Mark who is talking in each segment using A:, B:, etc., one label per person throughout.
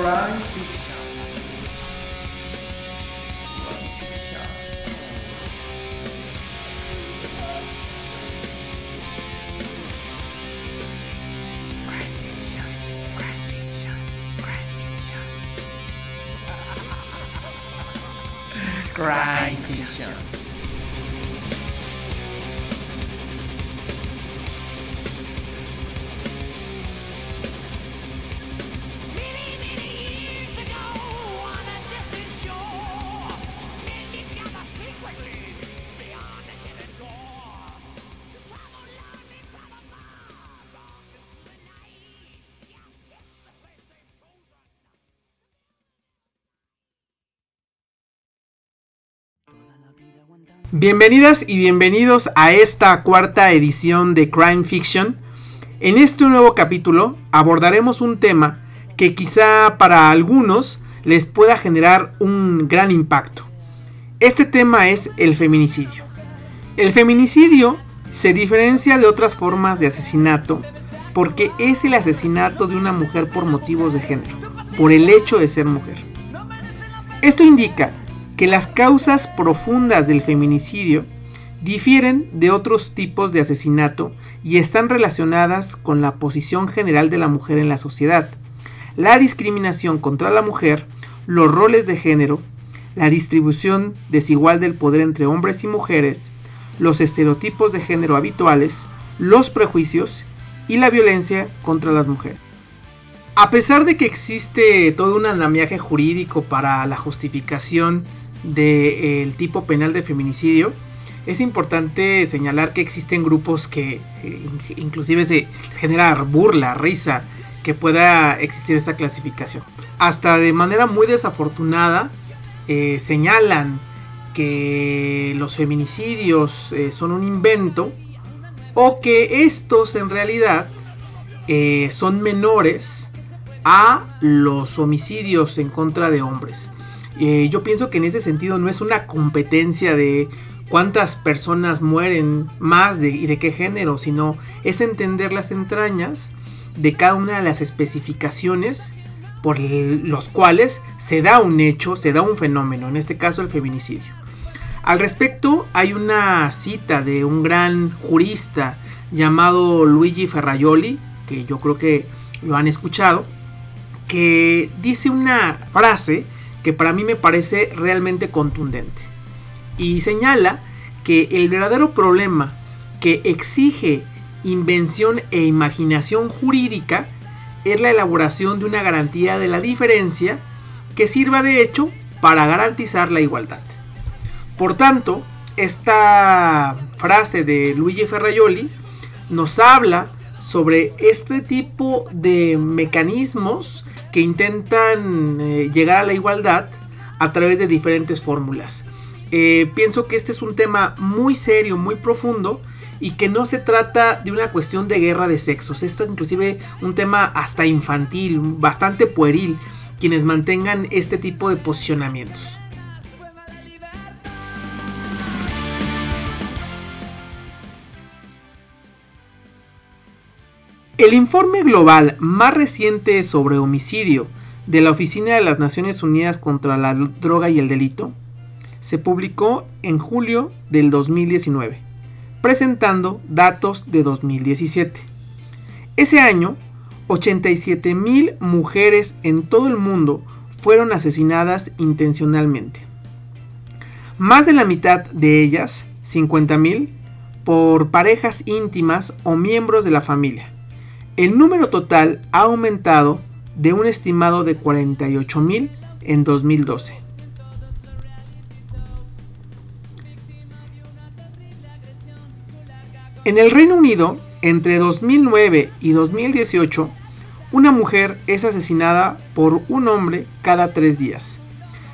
A: Crime
B: Bienvenidas y bienvenidos a esta cuarta edición de Crime Fiction. En este nuevo capítulo abordaremos un tema que quizá para algunos les pueda generar un gran impacto. Este tema es el feminicidio. El feminicidio se diferencia de otras formas de asesinato porque es el asesinato de una mujer por motivos de género, por el hecho de ser mujer. Esto indica que las causas profundas del feminicidio difieren de otros tipos de asesinato y están relacionadas con la posición general de la mujer en la sociedad, la discriminación contra la mujer, los roles de género, la distribución desigual del poder entre hombres y mujeres, los estereotipos de género habituales, los prejuicios y la violencia contra las mujeres. A pesar de que existe todo un andamiaje jurídico para la justificación del tipo penal de feminicidio, es importante señalar que existen grupos que eh, in- inclusive se genera burla, risa, que pueda existir esa clasificación. Hasta de manera muy desafortunada eh, señalan que los feminicidios eh, son un invento o que estos en realidad son menores a los homicidios en contra de hombres. Eh, yo pienso que en ese sentido no es una competencia de cuántas personas mueren más de, y de qué género, sino es entender las entrañas de cada una de las especificaciones por los cuales se da un hecho, se da un fenómeno, en este caso el feminicidio. Al respecto hay una cita de un gran jurista llamado Luigi Ferraioli, que yo creo que lo han escuchado, que dice una frase que para mí me parece realmente contundente. Y señala que el verdadero problema que exige invención e imaginación jurídica es la elaboración de una garantía de la diferencia que sirva de hecho para garantizar la igualdad. Por tanto, esta frase de Luigi Ferraioli nos habla sobre este tipo de mecanismos que intentan eh, llegar a la igualdad a través de diferentes fórmulas. Eh, pienso que este es un tema muy serio, muy profundo y que no se trata de una cuestión de guerra de sexos. Esto es inclusive un tema hasta infantil, bastante pueril, quienes mantengan este tipo de posicionamientos. El informe global más reciente sobre homicidio de la Oficina de las Naciones Unidas contra la Droga y el Delito se publicó en julio del 2019, presentando datos de 2017. Ese año, 87 mil mujeres en todo el mundo fueron asesinadas intencionalmente. Más de la mitad de ellas, 50 mil, por parejas íntimas o miembros de la familia. El número total ha aumentado de un estimado de 48 mil en 2012. En el Reino Unido, entre 2009 y 2018, una mujer es asesinada por un hombre cada tres días.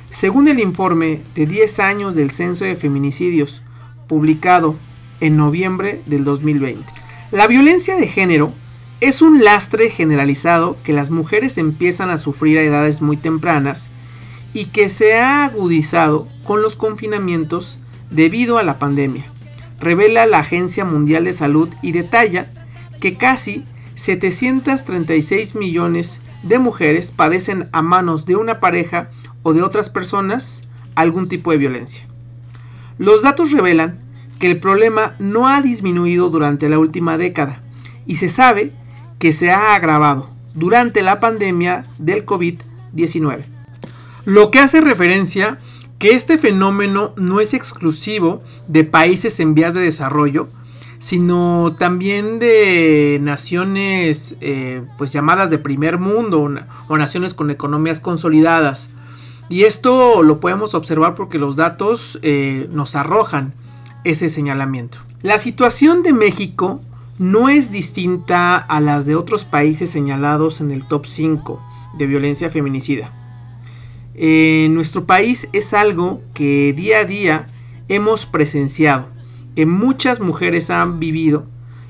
B: Según el informe de 10 años del Censo de Feminicidios, publicado en noviembre del 2020. La violencia de género es un lastre generalizado que las mujeres empiezan a sufrir a edades muy tempranas y que se ha agudizado con los confinamientos debido a la pandemia. Revela la Agencia Mundial de Salud y detalla que casi 736 millones de mujeres padecen a manos de una pareja o de otras personas algún tipo de violencia. Los datos revelan que el problema no ha disminuido durante la última década y se sabe que se ha agravado durante la pandemia del COVID-19. Lo que hace referencia que este fenómeno no es exclusivo de países en vías de desarrollo, sino también de naciones eh, pues llamadas de primer mundo o naciones con economías consolidadas. Y esto lo podemos observar porque los datos eh, nos arrojan ese señalamiento. La situación de México no es distinta a las de otros países señalados en el top 5 de violencia feminicida. En nuestro país es algo que día a día hemos presenciado, que muchas mujeres han vivido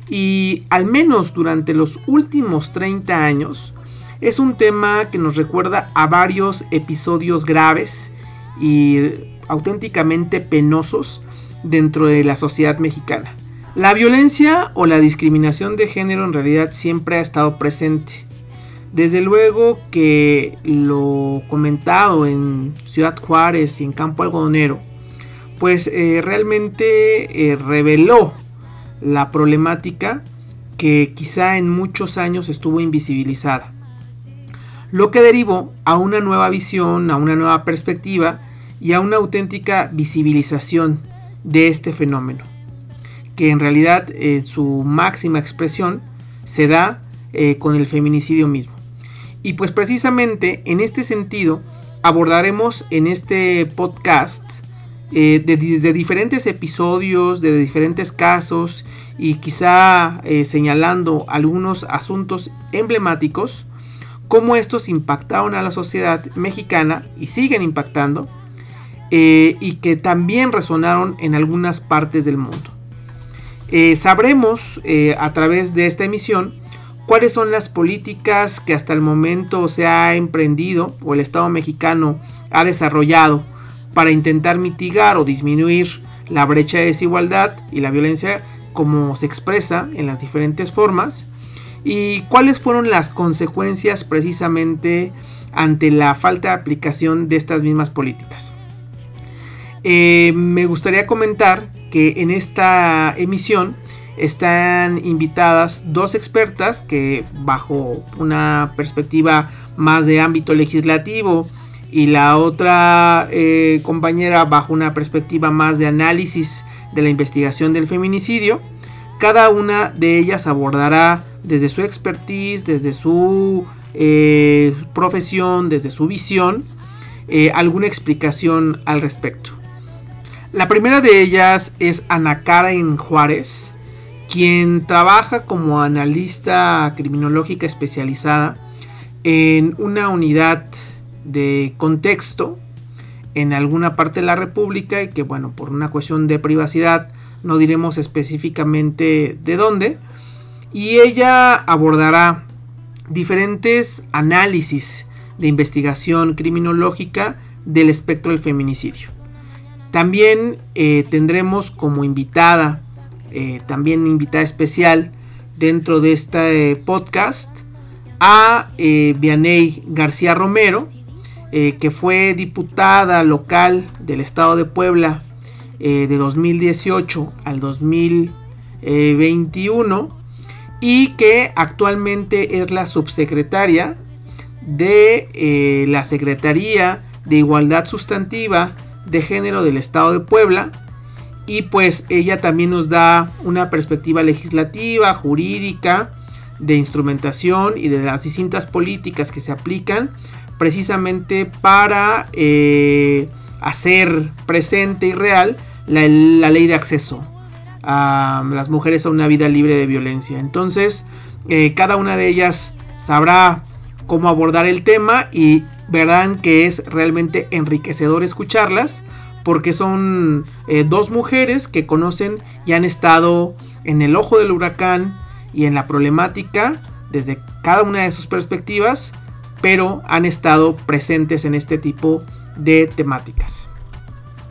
B: y al menos durante los últimos 30 años es un tema que nos recuerda a varios episodios graves y auténticamente penosos dentro de la sociedad mexicana. La violencia o la discriminación de género en realidad siempre ha estado presente. Desde luego que lo comentado en Ciudad Juárez y en Campo Algodonero, pues eh, realmente eh, reveló la problemática que quizá en muchos años estuvo invisibilizada. Lo que derivó a una nueva visión, a una nueva perspectiva y a una auténtica visibilización de este fenómeno que en realidad eh, su máxima expresión se da eh, con el feminicidio mismo. Y pues precisamente en este sentido abordaremos en este podcast eh, desde diferentes episodios, de diferentes casos y quizá señalando algunos asuntos emblemáticos, cómo estos impactaron a la sociedad mexicana y siguen impactando y que también resonaron en algunas partes del mundo. Eh, sabremos eh, a través de esta emisión cuáles son las políticas que hasta el momento se ha emprendido o el Estado mexicano ha desarrollado para intentar mitigar o disminuir la brecha de desigualdad y la violencia como se expresa en las diferentes formas y cuáles fueron las consecuencias precisamente ante la falta de aplicación de estas mismas políticas. Eh, me gustaría comentar en esta emisión están invitadas dos expertas que bajo una perspectiva más de ámbito legislativo y la otra eh, compañera bajo una perspectiva más de análisis de la investigación del feminicidio. Cada una de ellas abordará desde su expertise, desde su eh, profesión, desde su visión, eh, alguna explicación al respecto. La primera de ellas es Ana Karen Juárez, quien trabaja como analista criminológica especializada en una unidad de contexto en alguna parte de la República y que bueno, por una cuestión de privacidad no diremos específicamente de dónde. Y ella abordará diferentes análisis de investigación criminológica del espectro del feminicidio. También eh, tendremos como invitada, eh, también invitada especial dentro de este podcast, a eh, Vianey García Romero, que fue diputada local del estado de Puebla de 2018 al 2021 y que actualmente es la subsecretaria de la Secretaría de Igualdad Sustantiva de Género del Estado de Puebla. Y pues ella también nos da una perspectiva legislativa, jurídica, de instrumentación y de las distintas políticas que se aplican precisamente para eh, hacer presente y real la, ley de acceso a las mujeres a una vida libre de violencia. Entonces, eh, cada una de ellas sabrá cómo abordar el tema y verán que es realmente enriquecedor escucharlas porque son eh, dos mujeres que conocen y han estado en el ojo del huracán y en la problemática desde cada una de sus perspectivas, pero han estado presentes en este tipo de temáticas.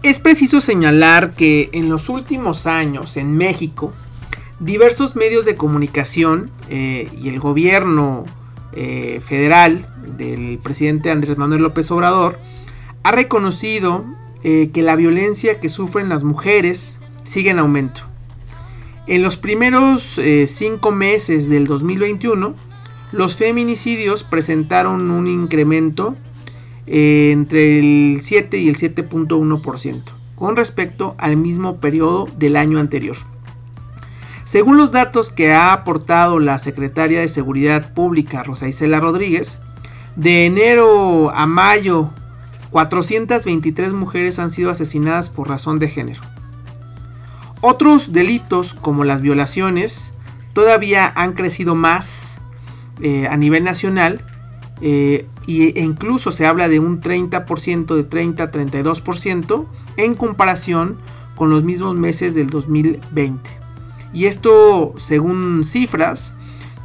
B: Es preciso señalar que en los últimos años en México, diversos medios de comunicación eh, y el gobierno eh, federal del presidente Andrés Manuel López Obrador ha reconocido eh, que la violencia que sufren las mujeres sigue en aumento. En los primeros eh, cinco meses del 2021, los feminicidios presentaron un incremento entre el 7 y el 7.1% con respecto al mismo periodo del año anterior. Según los datos que ha aportado la secretaria de Seguridad Pública Rosa Isela Rodríguez, de enero a mayo 423 mujeres han sido asesinadas por razón de género. Otros delitos como las violaciones todavía han crecido más eh, a nivel nacional eh, e incluso se habla de un 30%, de 30 a 32% en comparación con los mismos meses del 2020. Y esto según cifras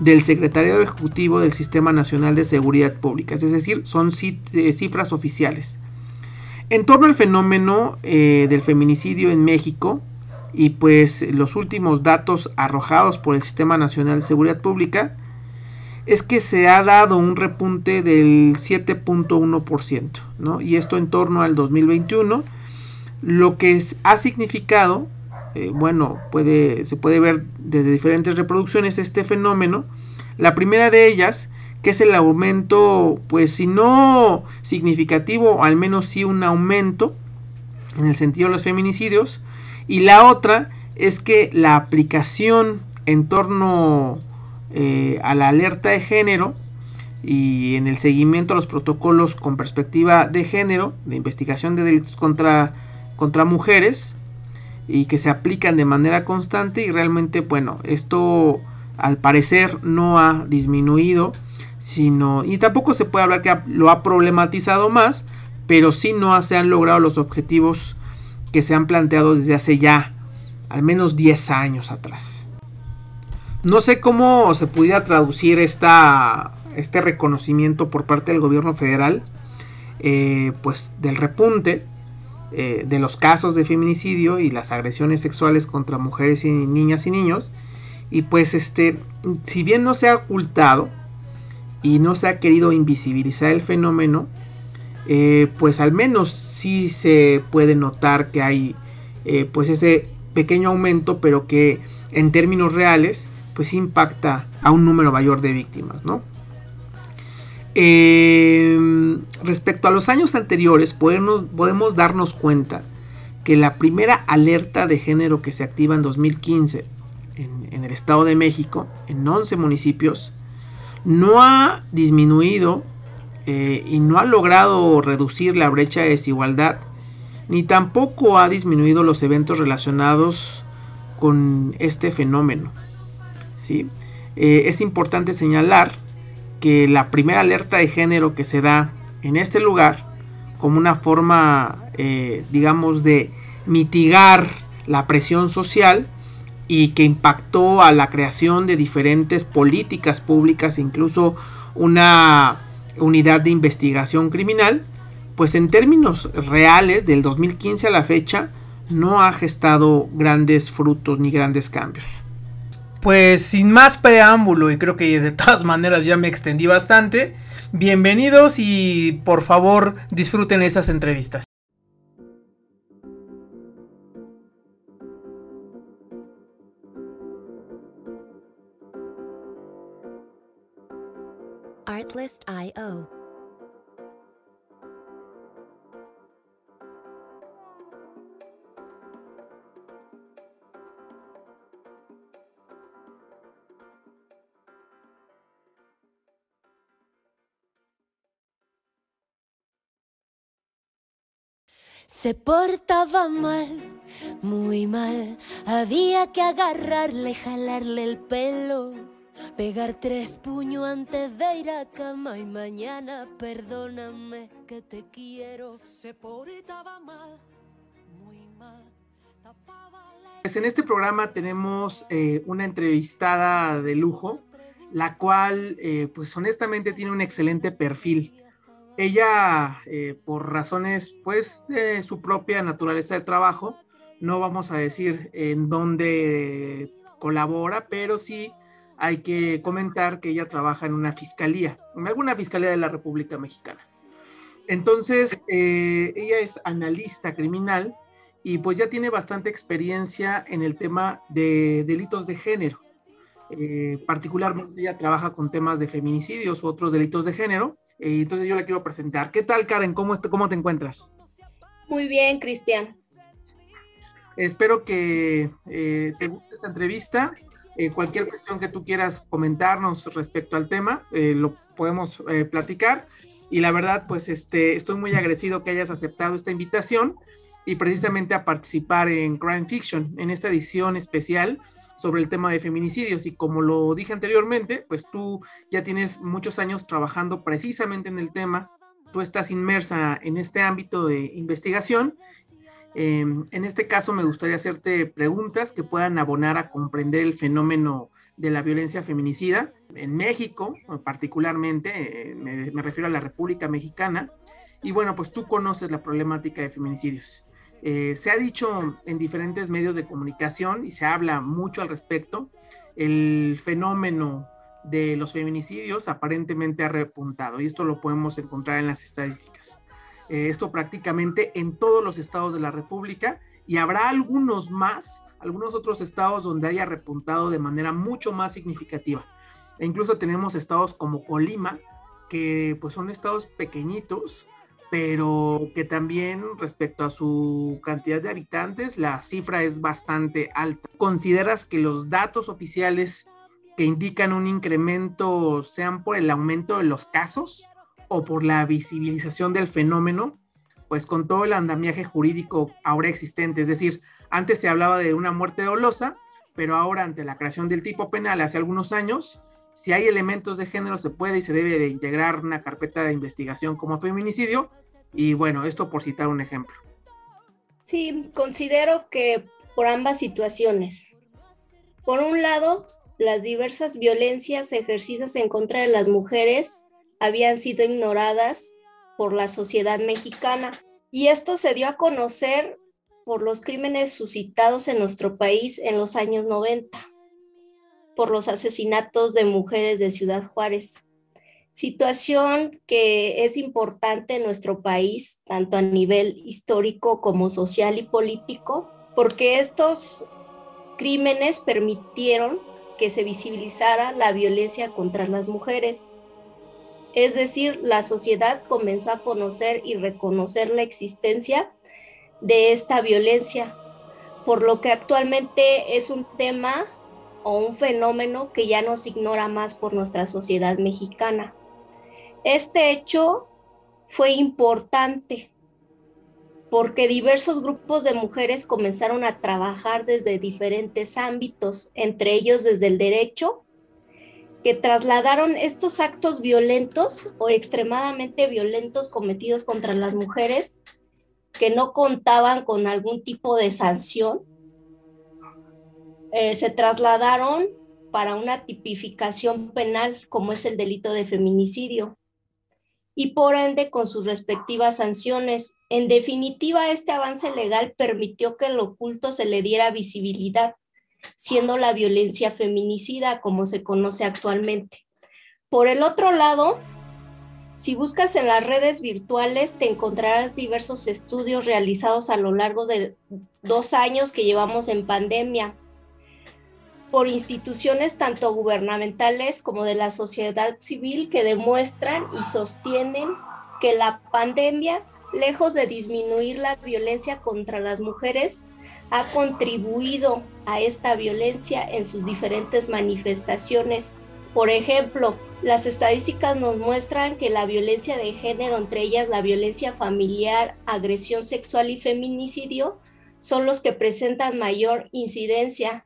B: del Secretario Ejecutivo del Sistema Nacional de Seguridad Pública, es decir, son eh, cifras oficiales. En torno al fenómeno eh, del feminicidio en México y pues los últimos datos arrojados por el Sistema Nacional de Seguridad Pública, es que se ha dado un repunte del 7.1%, ¿no? Y esto en torno al 2021, lo que ha significado, eh, bueno, puede, se puede ver desde diferentes reproducciones este fenómeno. La primera de ellas, que es el aumento, pues si no significativo, al menos sí un aumento en el sentido de los feminicidios. Y la otra es que la aplicación en torno eh, a la alerta de género y en el seguimiento a los protocolos con perspectiva de género, de investigación de delitos contra, contra mujeres y que se aplican de manera constante y realmente, bueno, esto al parecer no ha disminuido, sino, y tampoco se puede hablar que lo ha problematizado más, pero sí no se han logrado los objetivos que se han planteado desde hace ya al menos 10 años atrás. No sé cómo se pudiera traducir esta, este reconocimiento por parte del gobierno federal, eh, pues del repunte eh, de los casos de feminicidio y las agresiones sexuales contra mujeres y niñas y niños. Y pues este, si bien no se ha ocultado y no se ha querido invisibilizar el fenómeno, eh, pues al menos sí se puede notar que hay pues ese pequeño aumento, pero que en términos reales pues impacta a un número mayor de víctimas, ¿no? Em, respecto a los años anteriores, podemos, podemos darnos cuenta que la primera alerta de género que se activa en 2015 en, el Estado de México, en 11 municipios, no ha disminuido eh, y no ha logrado reducir la brecha de desigualdad, ni tampoco ha disminuido los eventos relacionados con este fenómeno. ¿sí? Eh, es importante señalar que la primera alerta de género que se da en este lugar, como una forma, eh, digamos, de mitigar la presión social y que impactó a la creación de diferentes políticas públicas, incluso una unidad de investigación criminal, pues en términos reales del 2015 a la fecha no ha gestado grandes frutos ni grandes cambios.
C: Pues sin más preámbulo, y creo que de todas maneras ya me extendí bastante, bienvenidos y por favor disfruten esas entrevistas.
D: Artlist.io Se portaba mal, muy mal. Había que agarrarle, jalarle el pelo. Pegar tres puños antes de ir a cama y mañana perdóname que te quiero. Se portaba mal, muy mal.
B: Pues en este programa tenemos eh, una entrevistada de lujo, la cual eh, pues honestamente tiene un excelente perfil ella, eh, por razones pues de su propia naturaleza de trabajo, no vamos a decir en dónde colabora, pero sí hay que comentar que ella trabaja en una fiscalía, en alguna fiscalía de la República Mexicana. Entonces, eh, ella es analista criminal y pues ya tiene bastante experiencia en el tema de delitos de género. Eh, particularmente ella trabaja con temas de feminicidios u otros delitos de género. Eh, entonces yo la quiero presentar. ¿Qué tal, Karen? ¿Cómo, cómo te encuentras?
E: Muy bien, Cristian.
B: Espero que eh, te guste esta entrevista. Eh, cualquier cuestión que tú quieras comentarnos respecto al tema, eh, lo podemos eh, platicar. Y la verdad, pues este, estoy muy agradecido que hayas aceptado esta invitación y precisamente a participar en Crime Fiction, en esta edición especial sobre el tema de feminicidios. Y como lo dije anteriormente, pues tú ya tienes muchos años trabajando precisamente en el tema. Tú estás inmersa en este ámbito de investigación eh, en este caso me gustaría hacerte preguntas que puedan abonar a comprender el fenómeno de la violencia feminicida en México, particularmente, eh, me, refiero a la República Mexicana. Y bueno, pues tú conoces la problemática de feminicidios. Eh, se ha dicho en diferentes medios de comunicación y se habla mucho al respecto. El fenómeno de los feminicidios aparentemente ha repuntado y esto lo podemos encontrar en las estadísticas eh, esto prácticamente en todos los estados de la República y habrá algunos más, algunos otros estados donde haya repuntado de manera mucho más significativa. E incluso tenemos estados como Colima, que pues son estados pequeñitos, pero que también respecto a su cantidad de habitantes, la cifra es bastante alta. ¿Consideras que los datos oficiales que indican un incremento sean por el aumento de los casos? o por la visibilización del fenómeno, pues con todo el andamiaje jurídico ahora existente. Es decir, antes se hablaba de una muerte dolosa, pero ahora ante la creación del tipo penal hace algunos años, si hay elementos de género se puede y se debe de integrar una carpeta de investigación como feminicidio. Y bueno, esto por citar un ejemplo.
E: Sí, considero que por ambas situaciones. Por un lado, las diversas violencias ejercidas en contra de las mujeres habían sido ignoradas por la sociedad mexicana y esto se dio a conocer por los crímenes suscitados en nuestro país en los años 90, por los asesinatos de mujeres de Ciudad Juárez. Situación que es importante en nuestro país, tanto a nivel histórico como social y político, porque estos crímenes permitieron que se visibilizara la violencia contra las mujeres es decir, la sociedad comenzó a conocer y reconocer la existencia de esta violencia, por lo que actualmente es un tema o un fenómeno que ya nos ignora más por nuestra sociedad mexicana. Este hecho fue importante porque diversos grupos de mujeres comenzaron a trabajar desde diferentes ámbitos, entre ellos desde el derecho, que trasladaron estos actos violentos o extremadamente violentos cometidos contra las mujeres que no contaban con algún tipo de sanción, eh, se trasladaron para una tipificación penal como es el delito de feminicidio y por ende con sus respectivas sanciones. En definitiva, este avance legal permitió que el oculto se le diera visibilidad siendo la violencia feminicida como se conoce actualmente. Por el otro lado, si buscas en las redes virtuales, te encontrarás diversos estudios realizados a lo largo de dos años que llevamos en pandemia por instituciones tanto gubernamentales como de la sociedad civil que demuestran y sostienen que la pandemia, lejos de disminuir la violencia contra las mujeres, ha contribuido a esta violencia en sus diferentes manifestaciones. Por ejemplo, las estadísticas nos muestran que la violencia de género, entre ellas la violencia familiar, agresión sexual y feminicidio, son los que presentan mayor incidencia.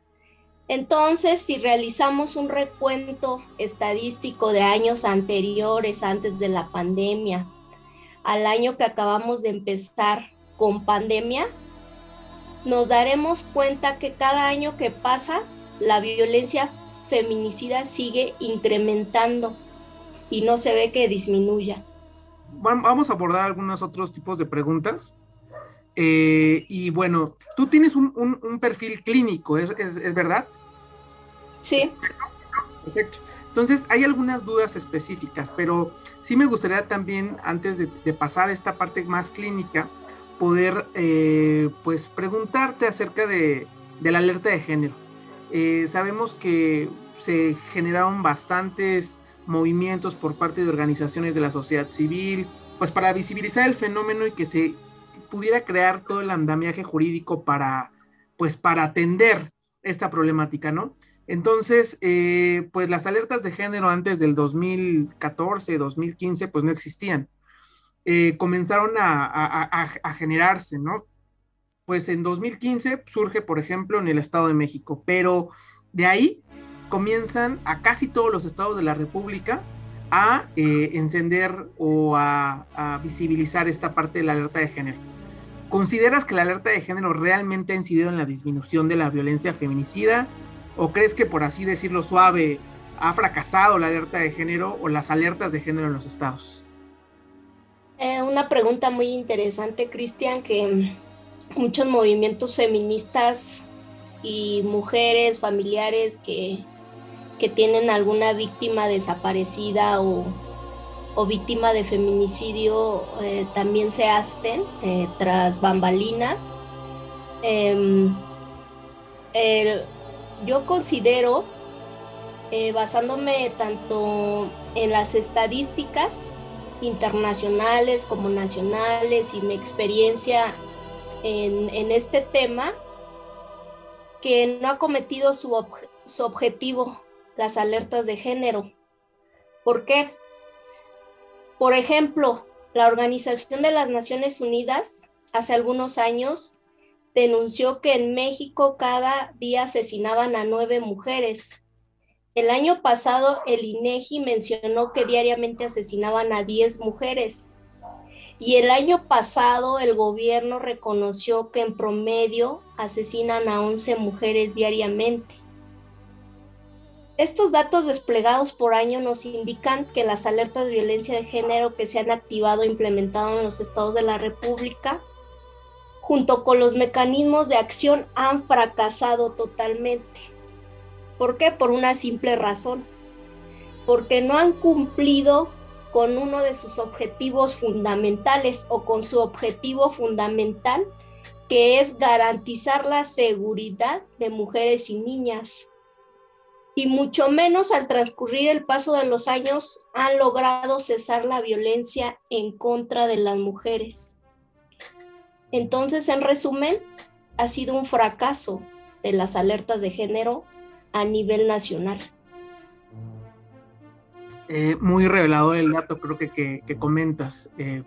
E: Entonces, si realizamos un recuento estadístico de años anteriores, antes de la pandemia, al año que acabamos de empezar con pandemia, nos daremos cuenta que cada año que pasa, la violencia feminicida sigue incrementando y no se ve que disminuya.
B: Vamos a abordar algunos otros tipos de preguntas. Eh, y bueno, tú tienes un, un, un perfil clínico, ¿es, ¿es, es, verdad?
E: Sí.
B: Perfecto. Entonces, hay algunas dudas específicas, pero sí me gustaría también, antes de, de pasar a esta parte más clínica, poder eh, pues preguntarte acerca de, de, la alerta de género. Eh, sabemos que se generaron bastantes movimientos por parte de organizaciones de la sociedad civil, pues para visibilizar el fenómeno y que se pudiera crear todo el andamiaje jurídico para, pues para atender esta problemática, ¿no? Entonces, eh, pues las alertas de género antes del 2014, 2015, pues no existían. Eh, comenzaron a, a, a, generarse, ¿no? Pues en 2015 surge, por ejemplo, en el Estado de México, pero de ahí comienzan a casi todos los estados de la República a eh, encender o a, a, visibilizar esta parte de la alerta de género. ¿Consideras que la alerta de género realmente ha incidido en la disminución de la violencia feminicida? ¿O crees que, por así decirlo suave, ha fracasado la alerta de género o las alertas de género en los estados?
E: Eh, una pregunta muy interesante, Cristian, que muchos movimientos feministas y mujeres, familiares que, que tienen alguna víctima desaparecida o, o víctima de feminicidio eh, también se hacen eh, tras bambalinas. Eh, yo considero, eh, basándome tanto en las estadísticas internacionales como nacionales y mi experiencia en, en este tema, que no ha cometido su, su objetivo, las alertas de género. ¿Por qué? Por ejemplo, la Organización de las Naciones Unidas hace algunos años denunció que en México cada día asesinaban a nueve mujeres. El año pasado el INEGI mencionó que diariamente asesinaban a diez mujeres. Y el año pasado el gobierno reconoció que en promedio asesinan a 11 mujeres diariamente. Estos datos desplegados por año nos indican que las alertas de violencia de género que se han activado e implementado en los estados de la República junto con los mecanismos de acción han fracasado totalmente. ¿Por qué? Por una simple razón. Porque no han cumplido con uno de sus objetivos fundamentales o con su objetivo fundamental, que es garantizar la seguridad de mujeres y niñas. Y mucho menos al transcurrir el paso de los años han logrado cesar la violencia en contra de las mujeres. Entonces, en resumen, ha sido un fracaso de las alertas de género a nivel nacional.
B: Eh, muy revelador el dato, creo que, que, comentas. Eh,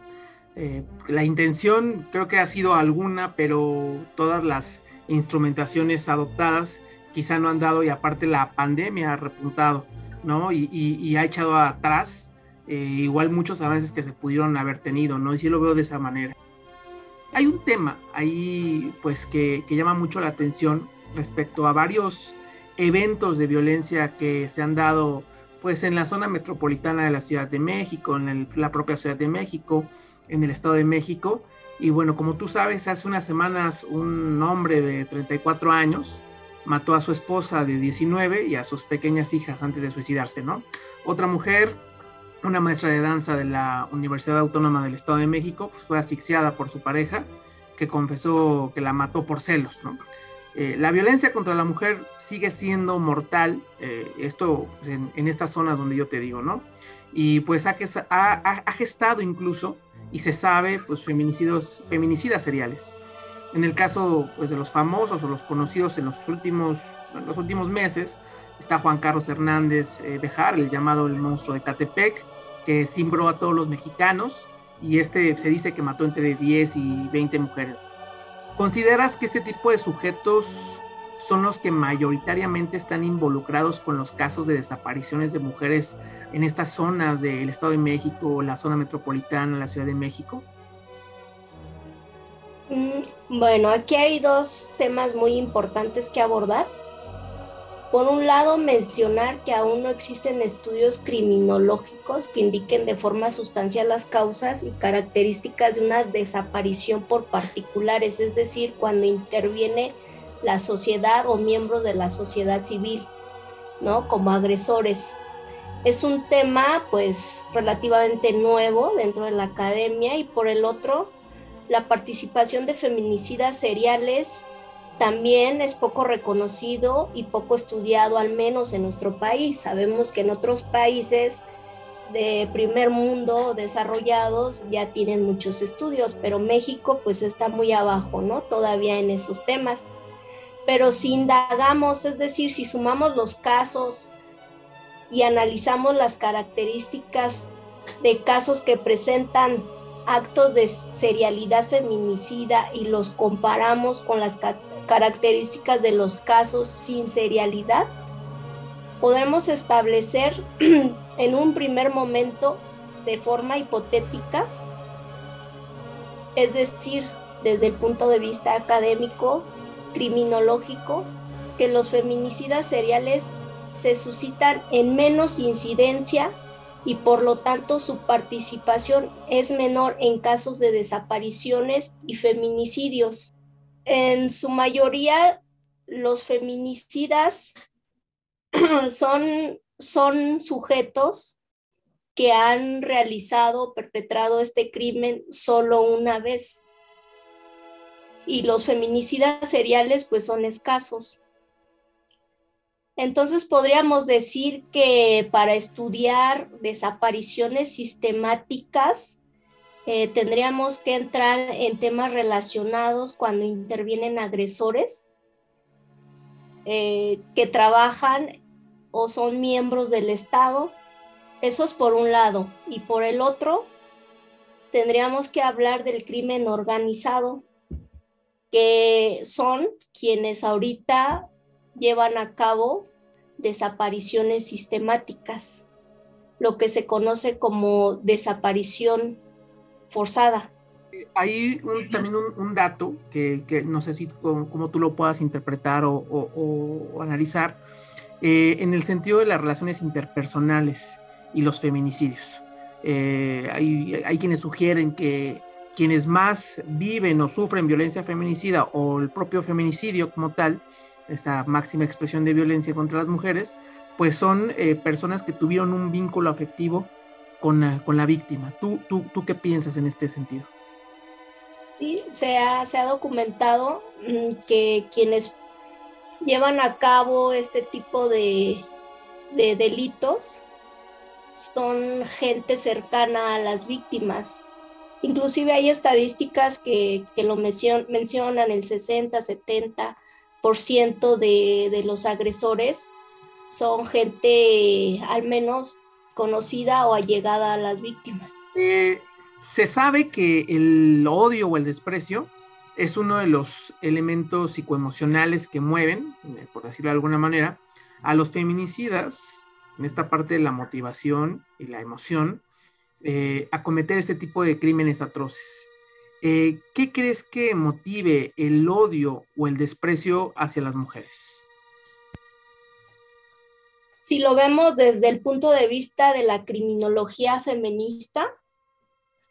B: eh, la intención creo que ha sido alguna, pero todas las instrumentaciones adoptadas quizá no han dado y aparte la pandemia ha repuntado, ¿no? Y, y, y ha echado atrás eh, igual muchos avances que se pudieron haber tenido, ¿no? Y sí lo veo de esa manera. Hay un tema ahí pues que, que, llama mucho la atención respecto a varios eventos de violencia que se han dado pues en la zona metropolitana de la Ciudad de México, en el, la propia Ciudad de México, en el Estado de México. Y bueno, como tú sabes, hace unas semanas un hombre de 34 años mató a su esposa de 19 y a sus pequeñas hijas antes de suicidarse, ¿no? Otra mujer una maestra de danza de la Universidad Autónoma del Estado de México pues, fue asfixiada por su pareja, que confesó que la mató por celos. ¿no? Eh, la violencia contra la mujer sigue siendo mortal, eh, esto pues, en, en estas zonas donde yo te digo, ¿no? Y pues ha, ha, ha gestado incluso, y se sabe, pues feminicidios, feminicidas seriales. En el caso pues, de los famosos o los conocidos en los últimos, en los últimos meses, está Juan Carlos Hernández eh, Bejar, el llamado el monstruo de Catepec, que cimbró a todos los mexicanos y este se dice que mató entre 10 y 20 mujeres. ¿Consideras que este tipo de sujetos son los que mayoritariamente están involucrados con los casos de desapariciones de mujeres en estas zonas del Estado de México, la zona metropolitana, la Ciudad de México?
E: Mm, bueno, aquí hay dos temas muy importantes que abordar. Por un lado, mencionar que aún no existen estudios criminológicos que indiquen de forma sustancial las causas y características de una desaparición por particulares, es decir, cuando interviene la sociedad o miembros de la sociedad civil. ¿no? Como agresores. Es un tema pues relativamente nuevo dentro de la academia y por el otro, la participación de feminicidas seriales también es poco reconocido y poco estudiado, al menos en nuestro país. Sabemos que en otros países de primer mundo desarrollados ya tienen muchos estudios, pero México pues está muy abajo, ¿no? Todavía en esos temas. Pero si indagamos, es decir, si sumamos los casos y analizamos las características de casos que presentan actos de serialidad feminicida y los comparamos con las características de los casos sin serialidad, podemos establecer en un primer momento de forma hipotética, es decir, desde el punto de vista académico, criminológico, que los feminicidas seriales se suscitan en menos incidencia y por lo tanto su participación es menor en casos de desapariciones y feminicidios. En su mayoría, los feminicidas son, son sujetos que han realizado, perpetrado este crimen solo una vez. Y los feminicidas seriales pues son escasos. Entonces podríamos decir que para estudiar desapariciones sistemáticas eh, tendríamos que entrar en temas relacionados cuando intervienen agresores eh, que trabajan o son miembros del Estado. Eso es por un lado. Y por el otro, tendríamos que hablar del crimen organizado, que son quienes ahorita llevan a cabo desapariciones sistemáticas, lo que se conoce como desaparición forzada.
B: Hay también un, dato que, no sé si cómo, tú lo puedas interpretar o, analizar eh, en el sentido de las relaciones interpersonales y los feminicidios. Eh, hay, hay quienes sugieren que quienes más viven o sufren violencia feminicida o el propio feminicidio como tal, esta máxima expresión de violencia contra las mujeres, pues son eh, personas que tuvieron un vínculo afectivo con, la, con la víctima. ¿Tú, tú, ¿Tú qué piensas en este sentido?
E: Sí, se ha, se ha documentado mm, que quienes llevan a cabo este tipo de, de delitos son gente cercana a las víctimas. Inclusive hay estadísticas que, que lo mencionan el 60, 70 ciento de, los agresores son gente al menos conocida o allegada a las víctimas.
B: Eh, se sabe que el odio o el desprecio es uno de los elementos psicoemocionales que mueven, eh, por decirlo de alguna manera, a los feminicidas, en esta parte de la motivación y la emoción, eh, a cometer este tipo de crímenes atroces. Eh, ¿qué crees que motive el odio o el desprecio hacia las mujeres?
E: Si lo vemos desde el punto de vista de la criminología feminista,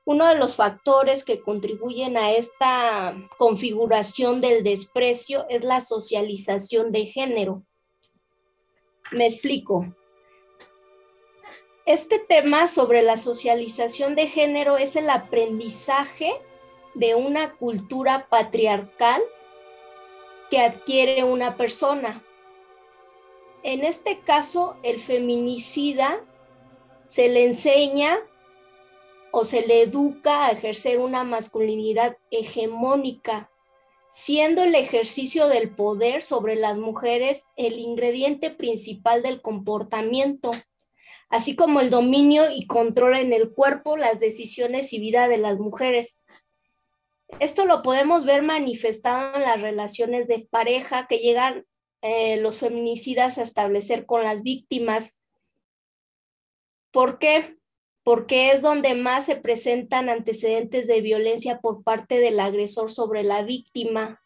E: uno de los factores que contribuyen a esta configuración del desprecio es la socialización de género. Me explico. Este tema sobre la socialización de género es el aprendizaje de una cultura patriarcal que adquiere una persona. En este caso, el feminicida se le enseña o se le educa a ejercer una masculinidad hegemónica, siendo el ejercicio del poder sobre las mujeres el ingrediente principal del comportamiento, así como el dominio y control en el cuerpo, las decisiones y vida de las mujeres. Esto lo podemos ver manifestado en las relaciones de pareja que llegan eh, los feminicidas a establecer con las víctimas. ¿Por qué? Porque es donde más se presentan antecedentes de violencia por parte del agresor sobre la víctima.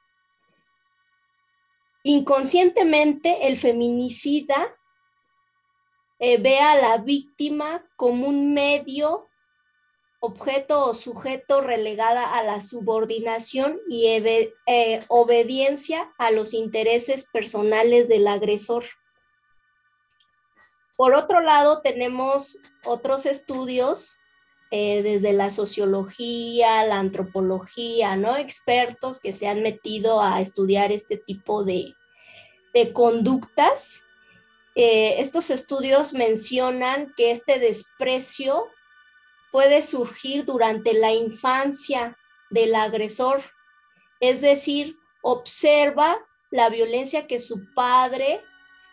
E: Inconscientemente, el feminicida eh, ve a la víctima como un medio objeto o sujeto relegada a la subordinación y eh, obediencia a los intereses personales del agresor. Por otro lado, tenemos otros estudios eh, desde la sociología, la antropología, ¿no? Expertos que se han metido a estudiar este tipo de, de conductas. Eh, estos estudios mencionan que este desprecio puede surgir durante la infancia del agresor, es decir, observa la violencia que su padre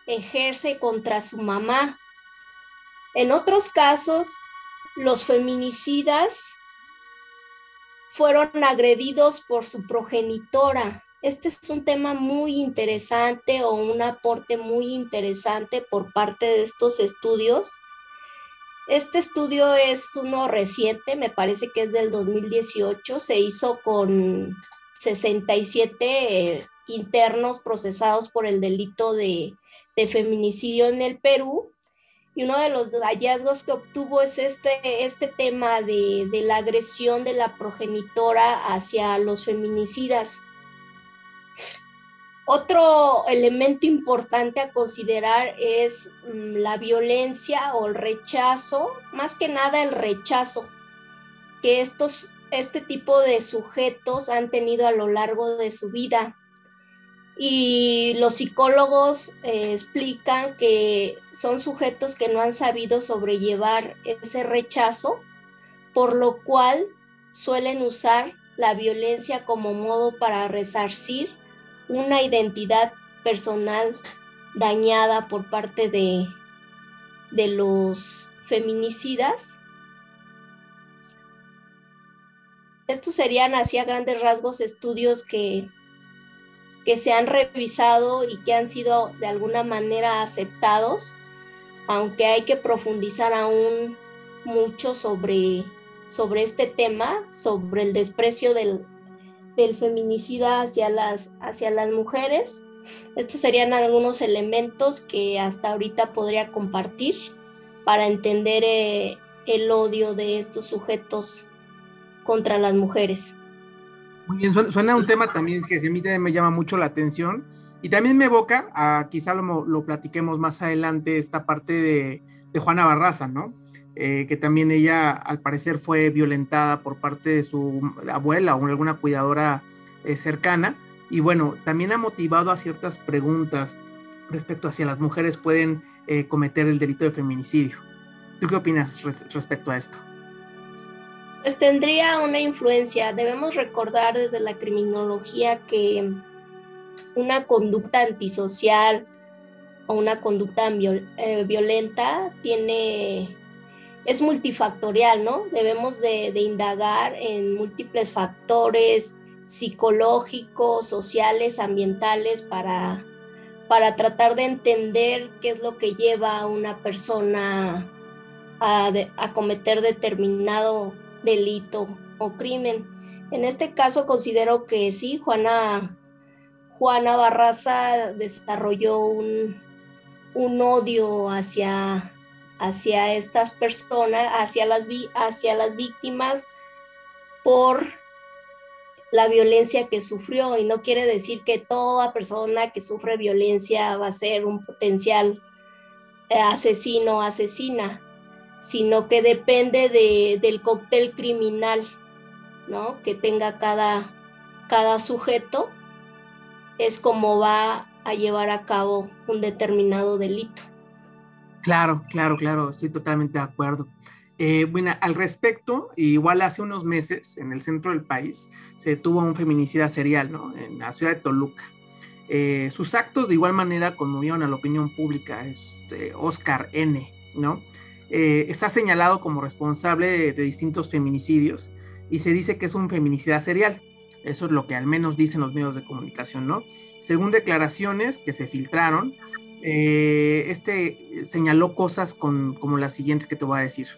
E: ejerce contra su mamá. En otros casos, los feminicidas fueron agredidos por su progenitora. Este es un tema muy interesante o un aporte muy interesante por parte de estos estudios. Este estudio es uno reciente, me parece que es del 2018, se hizo con 67 internos procesados por el delito de, feminicidio en el Perú y uno de los hallazgos que obtuvo es este, este tema de, la agresión de la progenitora hacia los feminicidas. Otro elemento importante a considerar es mm, la violencia o el rechazo, más que nada el rechazo que estos, este tipo de sujetos han tenido a lo largo de su vida. Y los psicólogos eh, explican que son sujetos que no han sabido sobrellevar ese rechazo, por lo cual suelen usar la violencia como modo para resarcir una identidad personal dañada por parte de, de los feminicidas. Estos serían así a grandes rasgos estudios que que se han revisado y que han sido de alguna manera aceptados, aunque hay que profundizar aún mucho sobre, sobre este tema, sobre el desprecio del, del feminicida hacia las, hacia las mujeres. Estos serían algunos elementos que hasta ahorita podría compartir para entender eh, el odio de estos sujetos contra las mujeres.
B: Muy bien, suena, un tema también que a mí me llama mucho la atención y también me evoca a, quizá lo, lo platiquemos más adelante, esta parte de, de Juana Barraza, ¿no? Eh, que también ella al parecer fue violentada por parte de su abuela o alguna cuidadora eh, cercana y bueno, también ha motivado a ciertas preguntas respecto a si las mujeres pueden eh, cometer el delito de feminicidio. ¿Tú qué opinas res respecto a esto?
E: Pues tendría una influencia. Debemos recordar desde la criminología que una conducta antisocial o una conducta viol violenta tiene es multifactorial, ¿no? Debemos de, indagar en múltiples factores psicológicos, sociales, ambientales para, para tratar de entender qué es lo que lleva a una persona a, a cometer determinado delito o crimen. En este caso considero que sí, Juana, Juana Barraza desarrolló un, un odio hacia, hacia estas personas, hacia las, hacia las víctimas por la violencia que sufrió y no quiere decir que toda persona que sufre violencia va a ser un potencial eh, asesino o asesina sino que depende de, del cóctel criminal, ¿no? Que tenga cada, cada sujeto, es como va a llevar a cabo un determinado delito.
B: Claro, claro, claro, estoy totalmente de acuerdo. Eh, bueno, al respecto, igual hace unos meses en el centro del país se tuvo un feminicida serial, ¿no? En la ciudad de Toluca. Eh, sus actos de igual manera conmovieron a la opinión pública, es eh, Oscar N., ¿no? eh, está señalado como responsable de, de, distintos feminicidios y se dice que es un feminicida serial. Eso es lo que al menos dicen los medios de comunicación, ¿no? Según declaraciones que se filtraron, eh, este señaló cosas como las siguientes que te voy a decir.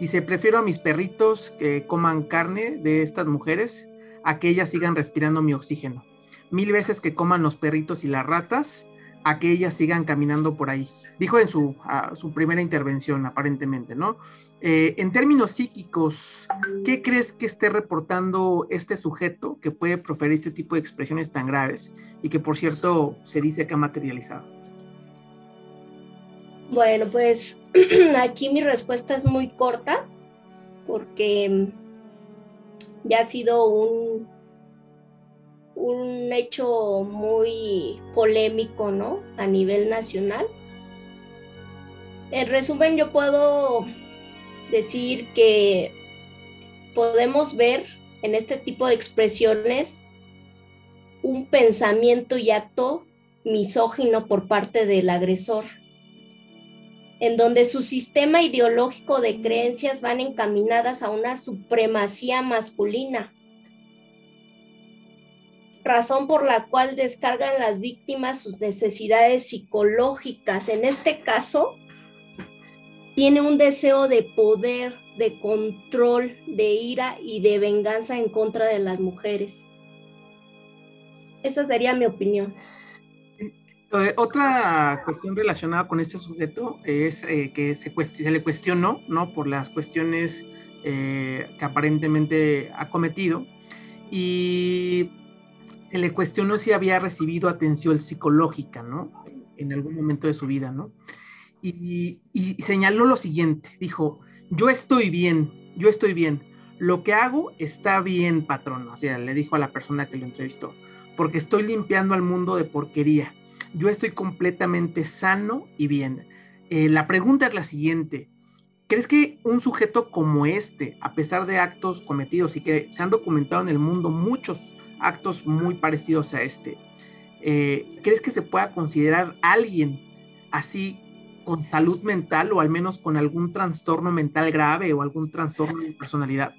B: Dice, prefiero a mis perritos que coman carne de estas mujeres a que ellas sigan respirando mi oxígeno. Mil veces que coman los perritos y las ratas a que ellas sigan caminando por ahí. Dijo en su, su primera intervención, aparentemente, ¿no? Eh, en términos psíquicos, ¿qué crees que esté reportando este sujeto que puede proferir este tipo de expresiones tan graves y que, por cierto, se dice que ha materializado?
E: Bueno, pues aquí mi respuesta es muy corta porque ya ha sido un, un hecho muy polémico, ¿no? A nivel nacional. En resumen, yo puedo decir que podemos ver en este tipo de expresiones un pensamiento y acto misógino por parte del agresor, en donde su sistema ideológico de creencias van encaminadas a una supremacía masculina, razón por la cual descargan las víctimas sus necesidades psicológicas. En este caso, tiene un deseo de poder, de control, de ira y de venganza en contra de las mujeres. Esa sería mi opinión.
B: Eh, otra cuestión relacionada con este sujeto es eh, que se, le cuestionó, ¿no? Por las cuestiones eh, que aparentemente ha cometido y se le cuestionó si había recibido atención psicológica, ¿no? En algún momento de su vida, ¿no? Y señaló lo siguiente, dijo, yo estoy bien, yo estoy bien, lo que hago está bien, patrón, o sea, le dijo a la persona que lo entrevistó, porque estoy limpiando al mundo de porquería yo estoy completamente sano y bien. Eh, la pregunta es la siguiente. ¿Crees que un sujeto como este, a pesar de actos cometidos y que se han documentado en el mundo muchos actos muy parecidos a este, eh, ¿crees que se pueda considerar alguien así con salud mental o al menos con algún trastorno mental grave o algún trastorno de personalidad?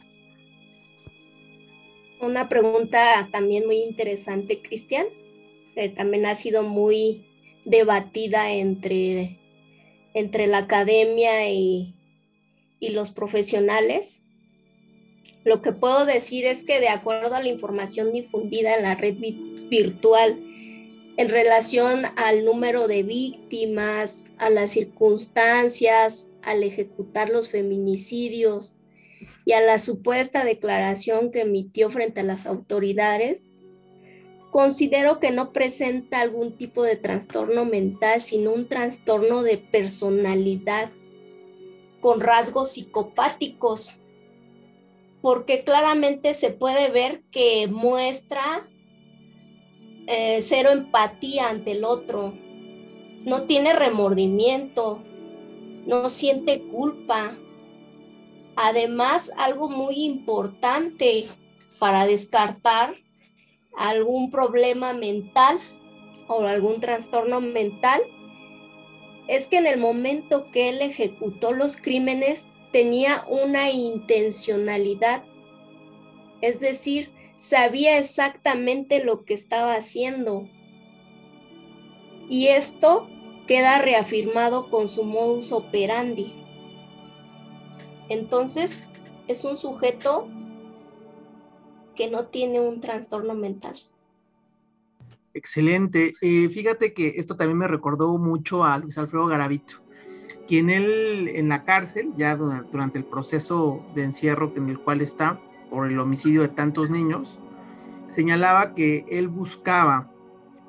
E: Una pregunta también muy interesante, Cristian. Eh, también ha sido muy debatida entre, entre la academia y, y los profesionales. Lo que puedo decir es que de acuerdo a la información difundida en la red virtual en relación al número de víctimas, a las circunstancias, al ejecutar los feminicidios y a la supuesta declaración que emitió frente a las autoridades, considero que no presenta algún tipo de trastorno mental, sino un trastorno de personalidad con rasgos psicopáticos, porque claramente se puede ver que muestra eh, cero empatía ante el otro, no tiene remordimiento, no siente culpa. Además, algo muy importante para descartar algún problema mental o algún trastorno mental, es que en el momento que él ejecutó los crímenes tenía una intencionalidad, es decir, sabía exactamente lo que estaba haciendo. Y esto queda reafirmado con su modus operandi. Entonces, es un sujeto que no tiene un trastorno mental.
B: Excelente. Eh, fíjate que esto también me recordó mucho a Luis Alfredo Garavito, quien él en la cárcel, ya durante el proceso de encierro en el cual está por el homicidio de tantos niños, señalaba que él buscaba,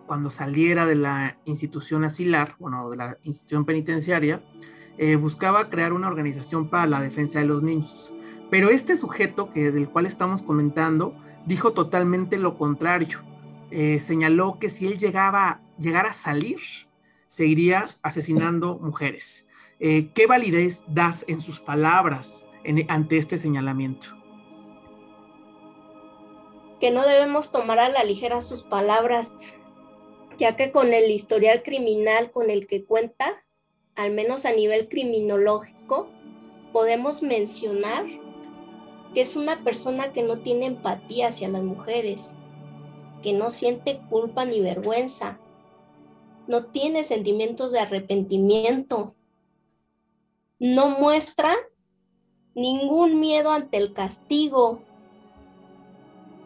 B: cuando saliera de la institución asilar, bueno, de la institución penitenciaria, eh, buscaba crear una organización para la defensa de los niños. Pero este sujeto que, del cual estamos comentando dijo totalmente lo contrario. Eh, señaló que si él llegaba, llegara a salir, seguiría asesinando mujeres. Eh, ¿Qué validez das en sus palabras ante este señalamiento?
E: Que no debemos tomar a la ligera sus palabras, ya que con el historial criminal con el que cuenta, al menos a nivel criminológico, podemos mencionar que es una persona que no tiene empatía hacia las mujeres, que no siente culpa ni vergüenza, no tiene sentimientos de arrepentimiento, no muestra ningún miedo ante el castigo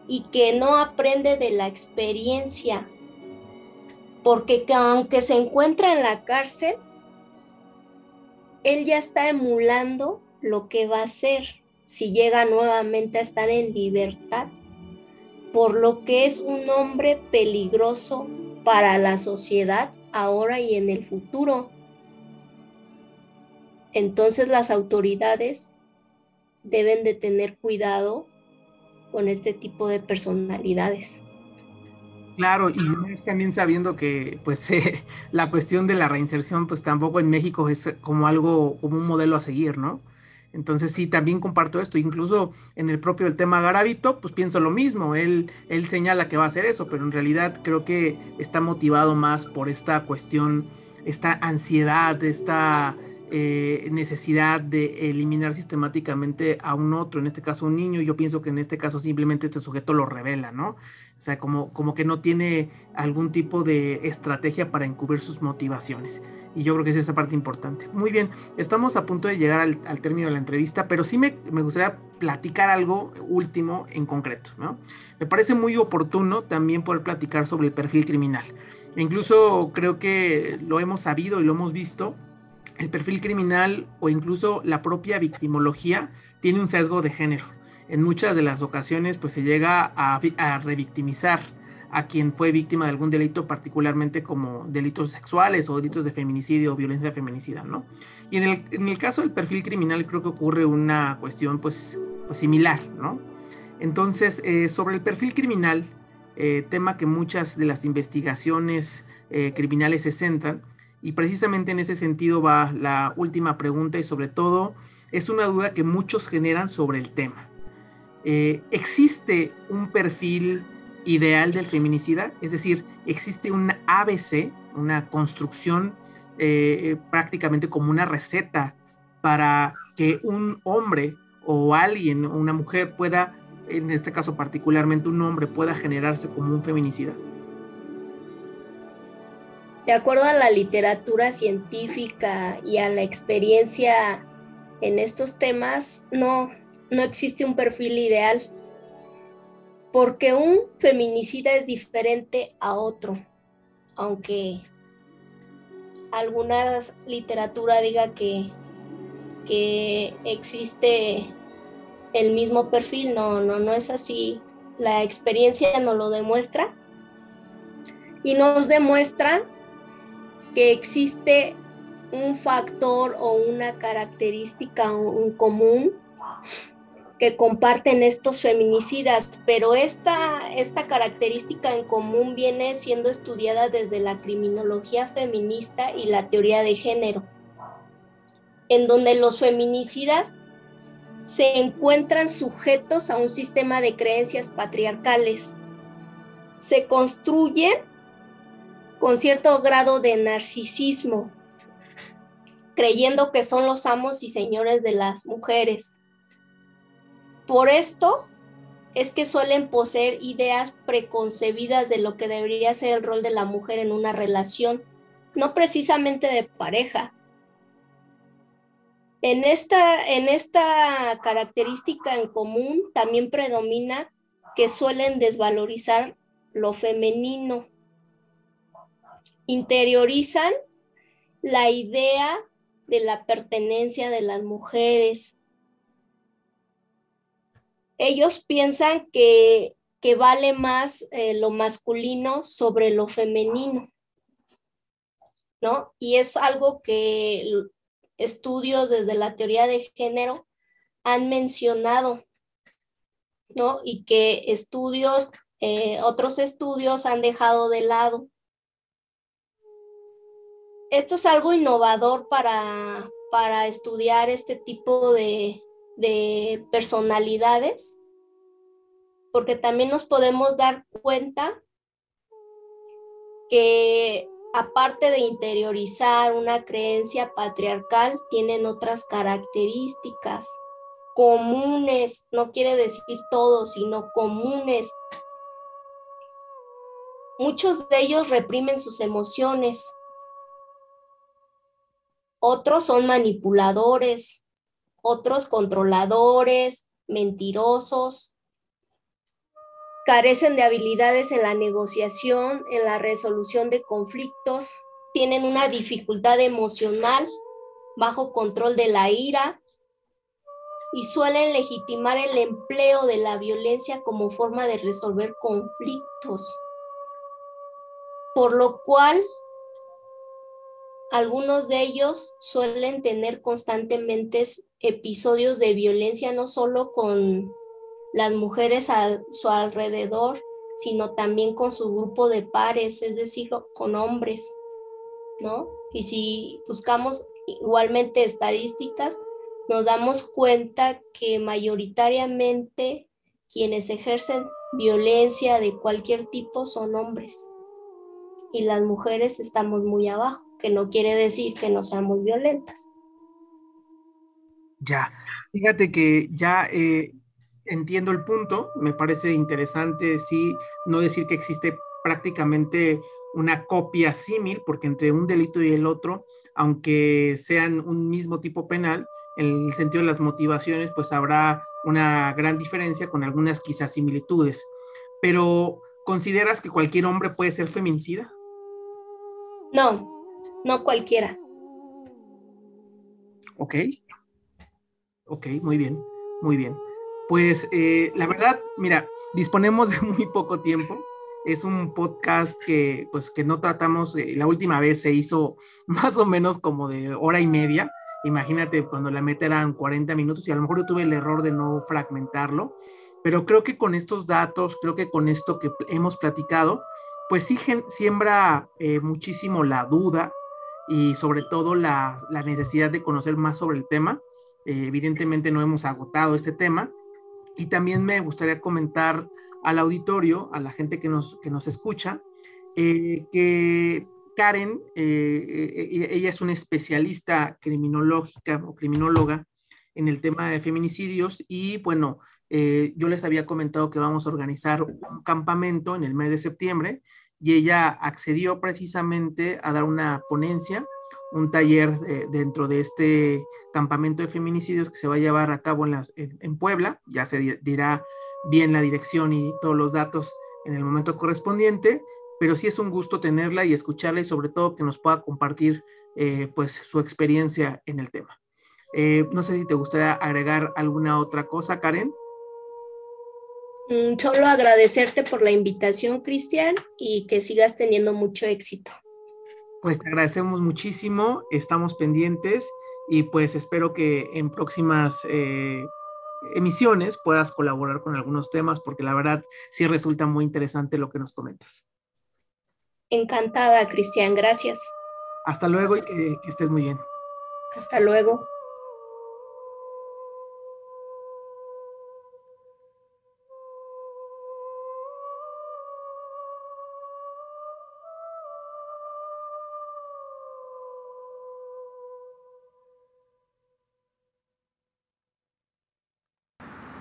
E: y que no aprende de la experiencia, porque aunque se encuentra en la cárcel, él ya está emulando lo que va a hacer si llega nuevamente a estar en libertad, por lo que es un hombre peligroso para la sociedad ahora y en el futuro. entonces las autoridades deben de tener cuidado con este tipo de personalidades.
B: Claro, y más también sabiendo que pues eh, la cuestión de la reinserción pues tampoco en México es como algo, como un modelo a seguir, ¿no? Entonces sí, también comparto esto, incluso en el propio el tema Garavito, pues pienso lo mismo, él, él señala que va a hacer eso, pero en realidad creo que está motivado más por esta cuestión, esta ansiedad, esta eh, necesidad de eliminar sistemáticamente a un otro, en este caso un niño, yo pienso que en este caso simplemente este sujeto lo revela, ¿no? O sea, como, como que no tiene algún tipo de estrategia para encubrir sus motivaciones. Y yo creo que es esa parte importante. Muy bien, estamos a punto de llegar al, término de la entrevista, pero sí me, me, gustaría platicar algo último en concreto, ¿no? Me parece muy oportuno también poder platicar sobre el perfil criminal. E incluso creo que lo hemos sabido y lo hemos visto el perfil criminal o incluso la propia victimología tiene un sesgo de género. En muchas de las ocasiones pues se llega a, revictimizar a quien fue víctima de algún delito, particularmente como delitos sexuales o delitos de feminicidio o violencia feminicida, ¿no? Y en el, en el caso del perfil criminal creo que ocurre una cuestión pues, pues similar, ¿no? Entonces, eh, sobre el perfil criminal, eh, tema que muchas de las investigaciones eh, criminales se centran, y precisamente en ese sentido va la última pregunta y sobre todo es una duda que muchos generan sobre el tema. Eh, ¿Existe un perfil ideal del feminicida? Es decir, ¿existe un ABC, una construcción eh, prácticamente como una receta para que un hombre o alguien, una mujer pueda, en este caso particularmente un hombre, pueda generarse como un feminicida?
E: De acuerdo a la literatura científica y a la experiencia en estos temas, no, no existe un perfil ideal, porque un feminicida es diferente a otro, aunque alguna literatura diga que, que existe el mismo perfil, no, no, no es así. La experiencia nos lo demuestra y nos demuestra que existe un factor o una característica en común que comparten estos feminicidas, pero esta, esta característica en común viene siendo estudiada desde la criminología feminista y la teoría de género, en donde los feminicidas se encuentran sujetos a un sistema de creencias patriarcales. Se construyen con cierto grado de narcisismo, creyendo que son los amos y señores de las mujeres. Por esto es que suelen poseer ideas preconcebidas de lo que debería ser el rol de la mujer en una relación, no precisamente de pareja. En esta, en esta característica en común también predomina que suelen desvalorizar lo femenino, interiorizan la idea de la pertenencia de las mujeres. Ellos piensan que, que vale más eh, lo masculino sobre lo femenino, ¿no? Y es algo que estudios desde la teoría de género han mencionado, ¿no? Y que estudios, eh, otros estudios han dejado de lado esto es algo innovador para, para estudiar este tipo de, de personalidades, porque también nos podemos dar cuenta que aparte de interiorizar una creencia patriarcal, tienen otras características comunes, no quiere decir todos, sino comunes. Muchos de ellos reprimen sus emociones, otros son manipuladores, otros controladores, mentirosos, carecen de habilidades en la negociación, en la resolución de conflictos, tienen una dificultad emocional, bajo control de la ira y suelen legitimar el empleo de la violencia como forma de resolver conflictos. Por lo cual algunos de ellos suelen tener constantemente episodios de violencia, no solo con las mujeres a su alrededor, sino también con su grupo de pares, es decir, con hombres, ¿no? Y si buscamos igualmente estadísticas, nos damos cuenta que mayoritariamente quienes ejercen violencia de cualquier tipo son hombres y las mujeres estamos muy abajo, que no quiere decir que no seamos violentas.
B: Ya, fíjate que ya eh, entiendo el punto, me parece interesante, sí, no decir que existe prácticamente una copia símil, porque entre un delito y el otro, aunque sean un mismo tipo penal, en el sentido de las motivaciones, pues habrá una gran diferencia con algunas quizás similitudes. Pero, ¿consideras que cualquier hombre puede ser feminicida?
E: No, no cualquiera.
B: Ok. Ok, muy bien, muy bien. Pues eh, la verdad, mira, disponemos de muy poco tiempo. Es un podcast que, pues, que no tratamos, eh, la última vez se hizo más o menos como de hora y media. Imagínate cuando la meta eran 40 minutos y a lo mejor yo tuve el error de no fragmentarlo, pero creo que con estos datos, creo que con esto que hemos platicado, pues sí siembra eh, muchísimo la duda y sobre todo la, necesidad de conocer más sobre el tema. Eh, evidentemente no hemos agotado este tema y también me gustaría comentar al auditorio, a la gente que nos, que nos escucha, eh, que Karen, ella es una especialista criminológica o criminóloga en el tema de feminicidios y bueno, yo les había comentado que vamos a organizar un campamento en el mes de septiembre y ella accedió precisamente a dar una ponencia, un taller eh, dentro de este campamento de feminicidios que se va a llevar a cabo en, Puebla, ya se dirá bien la dirección y todos los datos en el momento correspondiente, pero sí es un gusto tenerla y escucharla y sobre todo que nos pueda compartir eh, pues su experiencia en el tema. Eh, no sé si te gustaría agregar alguna otra cosa, Karen.
E: Mm, solo agradecerte por la invitación, Cristian, y que sigas teniendo mucho éxito.
B: Pues te agradecemos muchísimo, estamos pendientes y pues espero que en próximas eh, emisiones puedas colaborar con algunos temas porque la verdad sí resulta muy interesante lo que nos comentas.
E: Encantada, Cristian, gracias.
B: Hasta luego y que estés muy bien.
E: Hasta luego.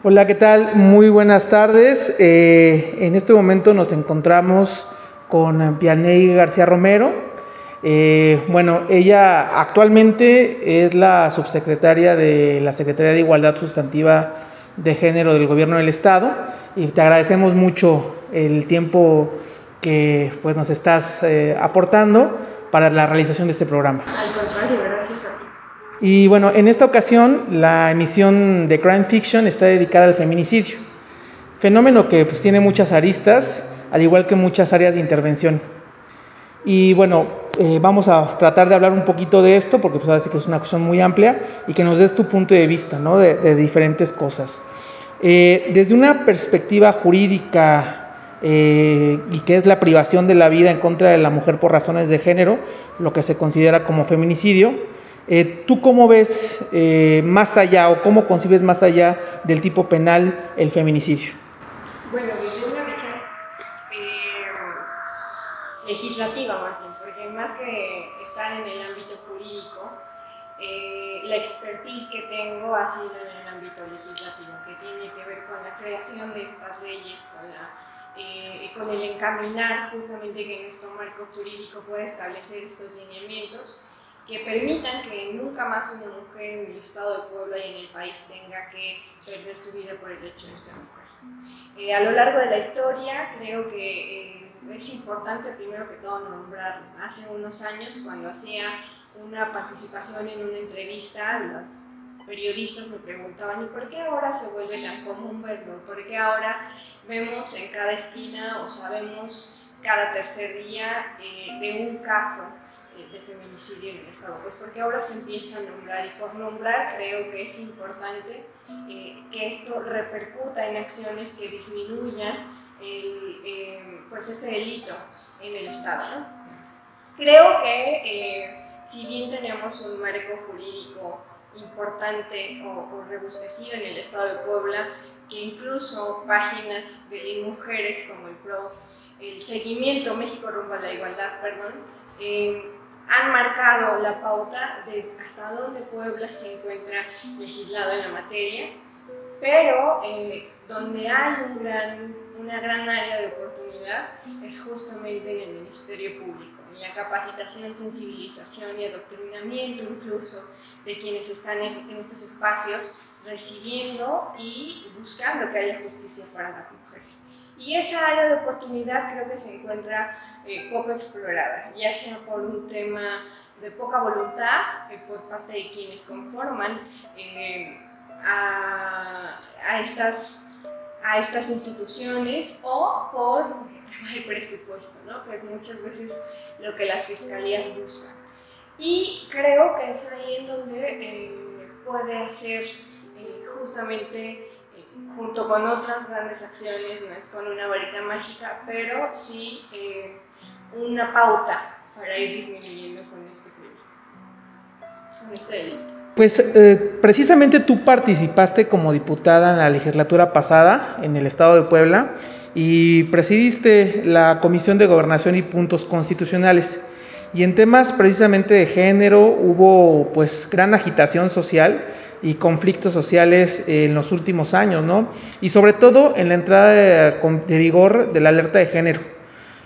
C: Hola, ¿qué tal? Muy buenas tardes. Eh, en este momento nos encontramos con Pianey García Romero. Eh, bueno, ella actualmente es la subsecretaria de la Secretaría de Igualdad Sustantiva de Género del Gobierno del Estado y te agradecemos mucho el tiempo que pues, nos estás eh, aportando para la realización de este programa.
F: Al contrario.
C: Y bueno, en esta ocasión la emisión de Crime Fiction está dedicada al feminicidio, fenómeno que pues, tiene muchas aristas, al igual que muchas áreas de intervención. Y bueno, eh, vamos a tratar de hablar un poquito de esto, porque pues que es una cuestión muy amplia, y que nos des tu punto de vista ¿no? de, diferentes cosas. Eh, desde una perspectiva jurídica eh, y que es la privación de la vida en contra de la mujer por razones de género, lo que se considera como feminicidio, eh, ¿Tú cómo ves eh, más allá o cómo concibes más allá del tipo penal el feminicidio?
F: Bueno, desde una visión eh, legislativa más bien, porque más que estar en el ámbito jurídico, la expertise que tengo ha sido en el ámbito legislativo, que tiene que ver con la creación de estas leyes, con, con el encaminar justamente que nuestro marco jurídico pueda establecer estos lineamientos que permitan que nunca más una mujer en el estado de Puebla y en el país tenga que perder su vida por el hecho de ser mujer. Eh, a lo largo de la historia creo que eh, es importante primero que todo nombrar hace unos años cuando hacía una participación en una entrevista, los periodistas me preguntaban, ¿y por qué ahora se vuelve tan común verlo? ¿Por qué ahora vemos en cada esquina o sabemos cada tercer día eh, de un caso de feminicidio en el Estado? Pues porque ahora se empieza a nombrar y por nombrar creo que es importante eh, que esto repercuta en acciones que disminuyan el, eh, pues este delito en el Estado. ¿no? Creo que eh, si bien tenemos un marco jurídico importante o, o rebusquecido en el Estado de Puebla, que incluso páginas de mujeres como el PRO, el seguimiento México rumbo a la igualdad, perdón, eh, han marcado la pauta de hasta dónde Puebla se encuentra legislado en la materia, pero eh, donde hay un gran, una gran área de oportunidad es justamente en el Ministerio Público, en la capacitación, sensibilización y adoctrinamiento incluso de quienes están en estos espacios recibiendo y buscando que haya justicia para las mujeres. Y esa área de oportunidad creo que se encuentra eh, poco explorada, ya sea por un tema de poca voluntad eh, por parte de quienes conforman eh, a, a, estas, a estas instituciones o por un tema de presupuesto, ¿no? que es muchas veces lo que las fiscalías buscan. Y creo que es ahí en donde puede hacer justamente junto con otras grandes acciones, no es con una varita mágica, pero sí eh, una pauta para ir disminuyendo con este crimen, con delito.
B: Pues eh, precisamente tú participaste como diputada en la legislatura pasada en el estado de Puebla y presidiste la Comisión de Gobernación y Puntos Constitucionales. Y en temas precisamente de género hubo pues gran agitación social y conflictos sociales en los últimos años, ¿no? Y sobre todo en la entrada de, de vigor de la alerta de género.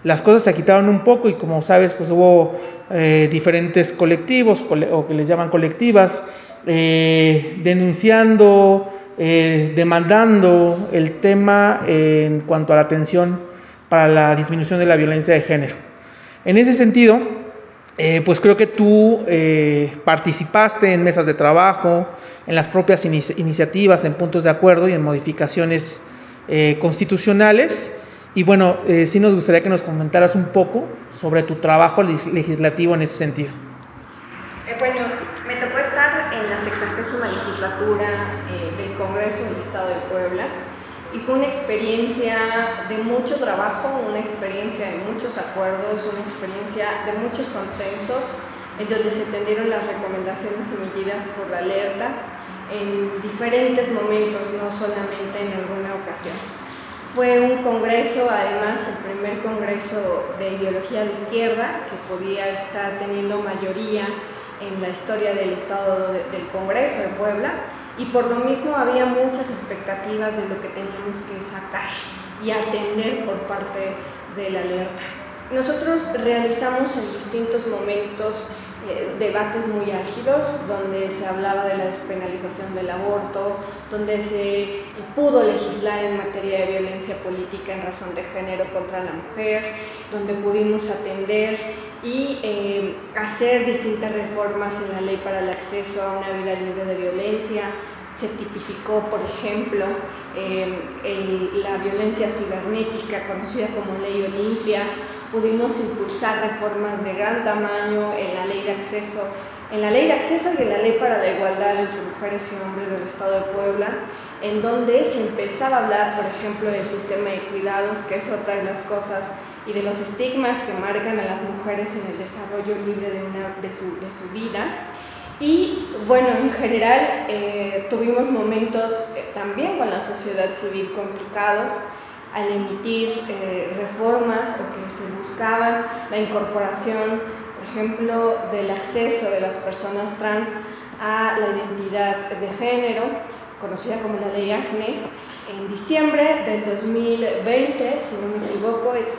B: Las cosas se quitaron un poco y como sabes, pues hubo eh, diferentes colectivos o que les llaman colectivas eh, denunciando, eh, demandando el tema en cuanto a la atención para la disminución de la violencia de género. En ese sentido, eh, pues creo que tú participaste en mesas de trabajo, en las propias inici iniciativas, en puntos de acuerdo y en modificaciones constitucionales. Y bueno, eh, sí nos gustaría que nos comentaras un poco sobre tu trabajo legislativo en ese sentido.
F: Eh, bueno, me tocó estar en la 60 legislatura del Congreso del Estado de Puebla y fue una experiencia de mucho trabajo, una experiencia de muchos acuerdos, una experiencia de muchos consensos, en donde se tendieron las recomendaciones emitidas por la alerta en diferentes momentos, no solamente en alguna ocasión. Fue un congreso, además, el primer congreso de ideología de izquierda que podía estar teniendo mayoría en la historia del Estado de, del Congreso de Puebla y por lo mismo había muchas expectativas de lo que teníamos que sacar y atender por parte de la alerta. Nosotros realizamos en distintos momentos eh, debates muy álgidos donde se hablaba de la despenalización del aborto, donde se pudo legislar en materia de violencia política en razón de género contra la mujer, donde pudimos atender y eh, hacer distintas reformas en la ley para el acceso a una vida libre de violencia. Se tipificó, por ejemplo, eh, la violencia cibernética, conocida como Ley Olimpia. Pudimos impulsar reformas de gran tamaño en la ley de acceso, en la ley de acceso y en la ley para la igualdad entre mujeres y hombres del Estado de Puebla, en donde se empezaba a hablar, por ejemplo, del sistema de cuidados, que es otra de las cosas y de los estigmas que marcan a las mujeres en el desarrollo libre de, una, de, su, de su vida. Y bueno, en general eh, tuvimos momentos eh, también con la sociedad civil complicados al emitir eh, reformas o que se buscaban la incorporación, por ejemplo, del acceso de las personas trans a la identidad de género, conocida como la ley Agnes. En diciembre del 2020, si no me equivoco, es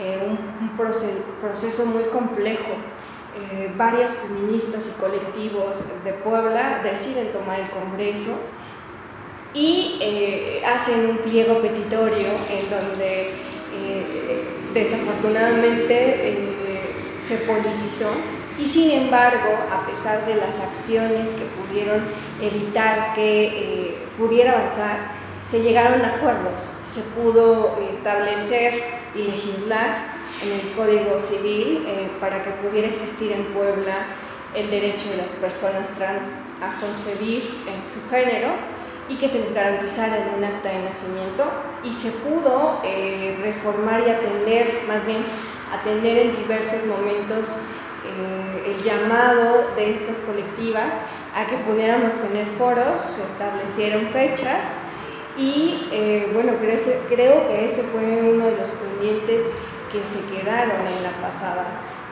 F: eh, un, proceso, muy complejo. Eh, varias feministas y colectivos de Puebla deciden tomar el Congreso y eh, hacen un pliego petitorio en donde eh, desafortunadamente se politizó y sin embargo, a pesar de las acciones que pudieron evitar que pudiera avanzar, se llegaron a acuerdos, se pudo establecer y legislar en el Código Civil eh, para que pudiera existir en Puebla el derecho de las personas trans a concebir en su género y que se les garantizara en un acta de nacimiento y se pudo eh, reformar y atender, más bien atender en diversos momentos eh, el llamado de estas colectivas a que pudiéramos tener foros, se establecieron fechas y eh, bueno, creo, creo que ese fue uno de los pendientes que se quedaron en la pasada,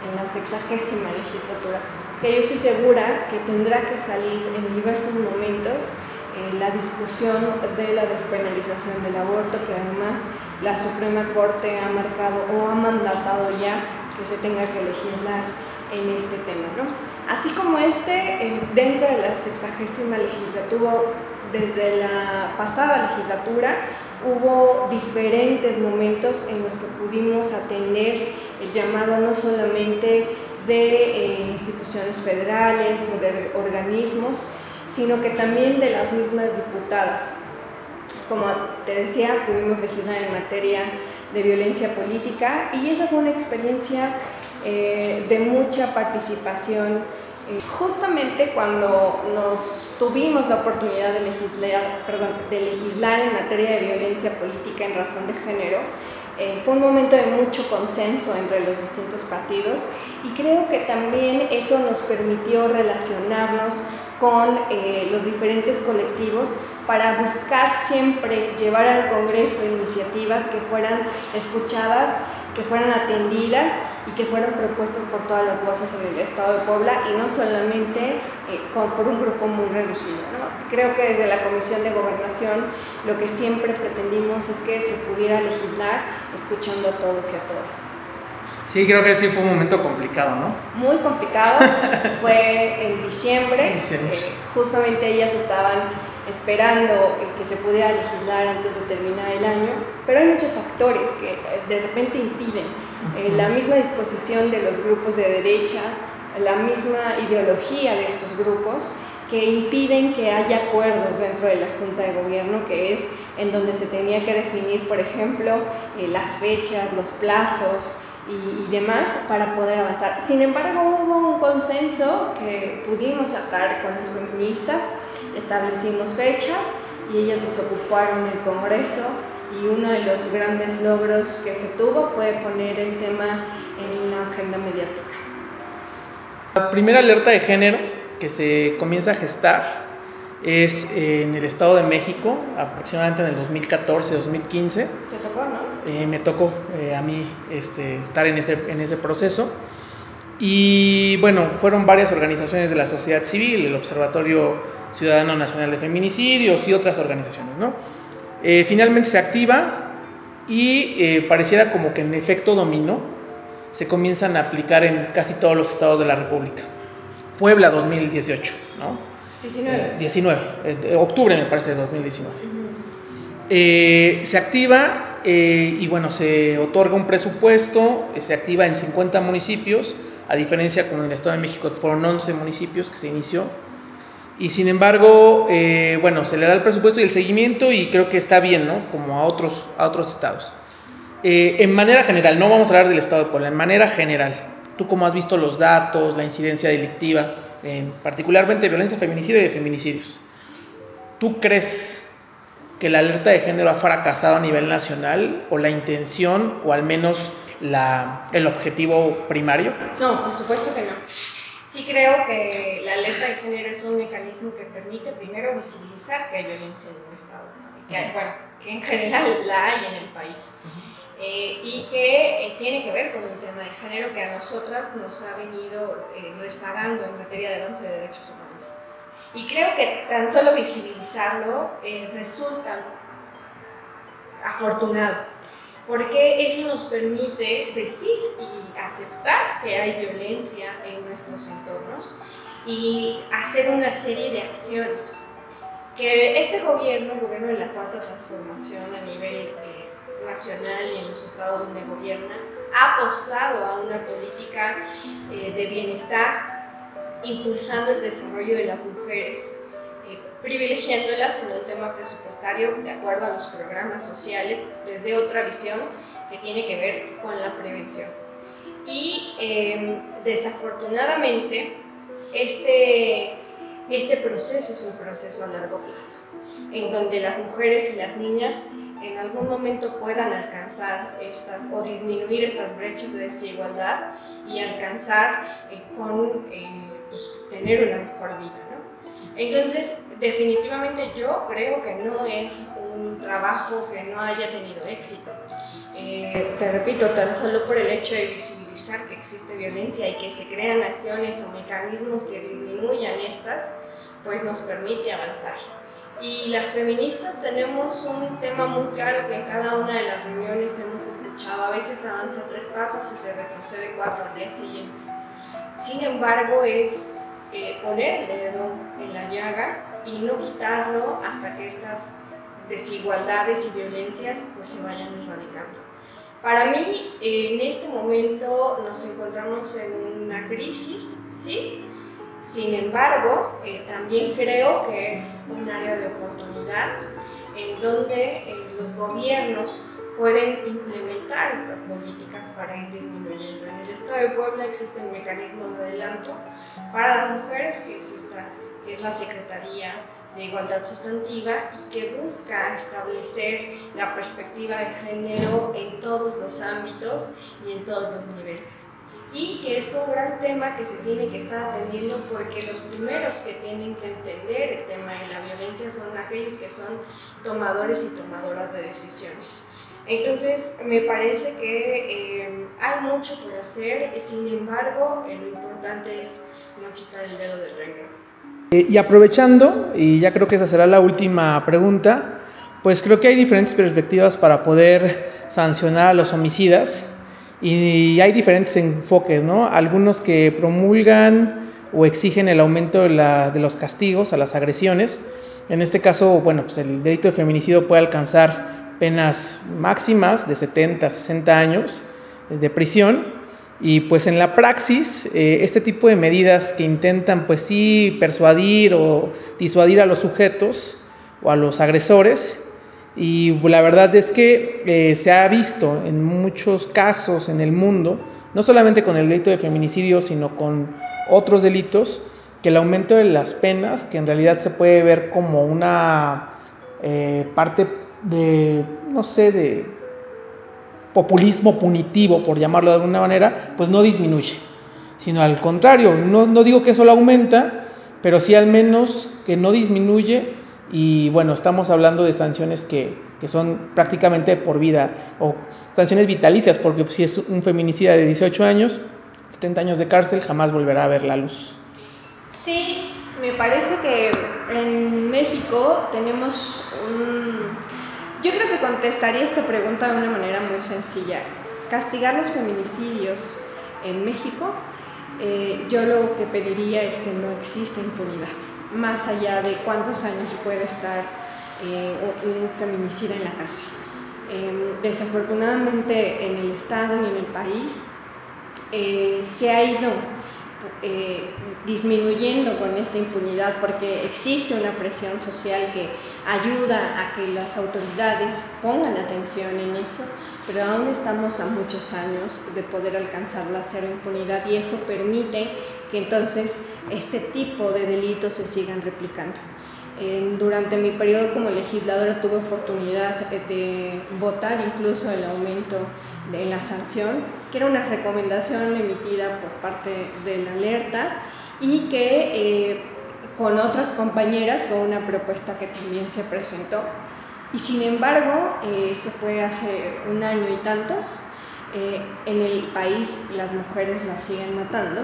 F: en la sexagésima legislatura, que yo estoy segura que tendrá que salir en diversos momentos eh, la discusión de la despenalización del aborto, que además la Suprema Corte ha marcado o ha mandatado ya que se tenga que legislar en este tema. ¿no? Así como este, eh, dentro de la sexagésima legislatura, desde la pasada legislatura, hubo diferentes momentos en los que pudimos atender el llamado no solamente de eh, instituciones federales o de organismos, sino que también de las mismas diputadas. Como te decía, pudimos legislar en materia de violencia política y esa fue una experiencia eh, de mucha participación. Eh, justamente cuando nos tuvimos la oportunidad de legislar, de legislar en materia de violencia política en razón de género, eh, fue un momento de mucho consenso entre los distintos partidos y creo que también eso nos permitió relacionarnos con eh, los diferentes colectivos para buscar siempre llevar al Congreso iniciativas que fueran escuchadas, que fueran atendidas y que fueran propuestas por todas las voces en el Estado de Puebla y no solamente eh, por un grupo muy reducido. Creo que desde la Comisión de Gobernación lo que siempre pretendimos es que se pudiera legislar escuchando a todos y a todas.
G: Sí, creo que sí fue un momento complicado, ¿no?
F: Muy complicado. fue en diciembre. Eh, justamente ellas estaban esperando que se pudiera legislar antes de terminar el año, pero hay muchos factores que eh, de repente impiden. Eh, la misma disposición de los grupos de derecha, la misma ideología de estos grupos, que impiden que haya acuerdos dentro de la Junta de Gobierno, que es en donde se tenía que definir, por ejemplo, las fechas, los plazos, y, demás para poder avanzar. Sin embargo, hubo un consenso que pudimos sacar con las feministas, establecimos fechas y ellas desocuparon el Congreso y uno de los grandes logros que se tuvo fue poner el tema en la agenda mediática.
B: La primera alerta de género que se comienza a gestar es en el Estado de México, aproximadamente en el 2014-2015.
F: Te tocó, ¿no?
B: Eh, me tocó eh, a mí este, estar en ese, en ese proceso. Y bueno, fueron varias organizaciones de la sociedad civil, el Observatorio Ciudadano Nacional de Feminicidios y otras organizaciones, ¿no? Eh, finalmente se activa y pareciera como que en efecto dominó se comienzan a aplicar en casi todos los estados de la República. Puebla 2018, ¿no?
F: 19.
B: 19, octubre me parece de 2019. se activa eh, y bueno, se otorga un presupuesto, eh, se activa en 50 municipios, a diferencia con el Estado de México fueron 11 municipios que se inició. Y sin embargo, eh, bueno, se le da el presupuesto y el seguimiento y creo que está bien, ¿no? Como a otros, a otros estados. en manera general, no vamos a hablar del estado de Puebla, en manera general, tú cómo has visto los datos, la incidencia delictiva, en, particularmente violencia feminicidio y de feminicidios. ¿Tú crees que la alerta de género ha fracasado a nivel nacional o la intención o al menos la, el objetivo primario?
F: No, por supuesto que no. Sí creo que la alerta de género es un mecanismo que permite primero visibilizar que hay violencia en un Estado, que, bueno, que en general la hay en el país. Eh, y que eh, tiene que ver con un tema de género que a nosotras nos ha venido eh, rezagando en materia de avance de derechos humanos. Y creo que tan solo visibilizarlo resulta afortunado, porque eso nos permite decir y aceptar que hay violencia en nuestros entornos y hacer una serie de acciones. Que este gobierno, el gobierno de la Cuarta Transformación a nivel eh, nacional y en los estados donde gobierna, ha apostado a una política eh, de bienestar impulsando el desarrollo de las mujeres, privilegiándolas en un tema presupuestario de acuerdo a los programas sociales desde otra visión que tiene que ver con la prevención. Y eh, desafortunadamente, este, este proceso es un proceso a largo plazo, en donde las mujeres y las niñas en algún momento puedan alcanzar estas o disminuir estas brechas de desigualdad y alcanzar eh, con eh, pues, tener una mejor vida. Entonces, definitivamente yo creo que no es un trabajo que no haya tenido éxito. Eh, te repito, tan solo por el hecho de visibilizar que existe violencia y que se crean acciones o mecanismos que disminuyan estas, pues nos permite avanzar. Y las feministas tenemos un tema muy claro que en cada una de las reuniones hemos escuchado. A veces avanza tres pasos y se retrocede cuatro al día siguiente. Sin embargo, es eh, poner el dedo en la llaga y no quitarlo hasta que estas desigualdades y violencias pues se vayan erradicando. Para mí, en este momento nos encontramos en una crisis, ¿sí? Sin embargo, eh, también creo que es un área de oportunidad en donde eh, los gobiernos pueden implementar estas políticas para ir disminuyendo. Estado de Puebla existe un mecanismo de adelanto para las mujeres que exista, que es la Secretaría de Igualdad Sustantiva y que busca establecer la perspectiva de género en todos los ámbitos y en todos los niveles. Y que es un gran tema que se tiene que estar atendiendo porque los primeros que tienen que entender el tema de la violencia son aquellos que son tomadores y tomadoras de decisiones. Entonces, me parece que eh, hay mucho por hacer, sin embargo, lo importante es no quitar el dedo del renglón.
B: Eh, y aprovechando, y ya creo que esa será la última pregunta, pues creo que hay diferentes perspectivas para poder sancionar a los homicidas y hay diferentes enfoques, ¿no? Algunos que promulgan o exigen el aumento de, la, de los castigos a las agresiones. En este caso, bueno, pues el delito de feminicidio puede alcanzar penas máximas de 70, 60 años de prisión. Y pues en la praxis, eh, este tipo de medidas que intentan pues sí persuadir o disuadir a los sujetos o a los agresores, y la verdad es que eh, se ha visto en muchos casos en el mundo, no solamente con el delito de feminicidio, sino con otros delitos, que el aumento de las penas, que en realidad se puede ver como una eh, parte de, no sé, de populismo punitivo, por llamarlo de alguna manera, pues no disminuye, sino al contrario, no, no digo que eso lo aumenta, pero sí al menos que no disminuye y bueno, estamos hablando de sanciones que, que son prácticamente por vida o sanciones vitalicias, porque si es un feminicida de 18 años, 70 años de cárcel, jamás volverá a ver la luz.
F: Sí, me parece que en México tenemos un yo creo que contestaría esta pregunta de una manera muy sencilla. Castigar los feminicidios en México, eh, yo lo que pediría es que no exista impunidad, más allá de cuántos años puede estar eh, un feminicida en la cárcel. Em, desafortunadamente en el Estado y en el país eh, se ha ido eh, disminuyendo con esta impunidad porque existe una presión social que ayuda a que las autoridades pongan atención en eso, pero aún estamos a muchos años de poder alcanzar la cero impunidad y eso permite que entonces este tipo de delitos se sigan replicando. durante mi periodo como legisladora tuve oportunidad de votar incluso el aumento de la sanción, que era una recomendación emitida por parte de la alerta y que eh, con otras compañeras fue una propuesta que también se presentó. Y sin embargo, eh, eso fue hace un año y tantos, eh, en el país las mujeres las siguen matando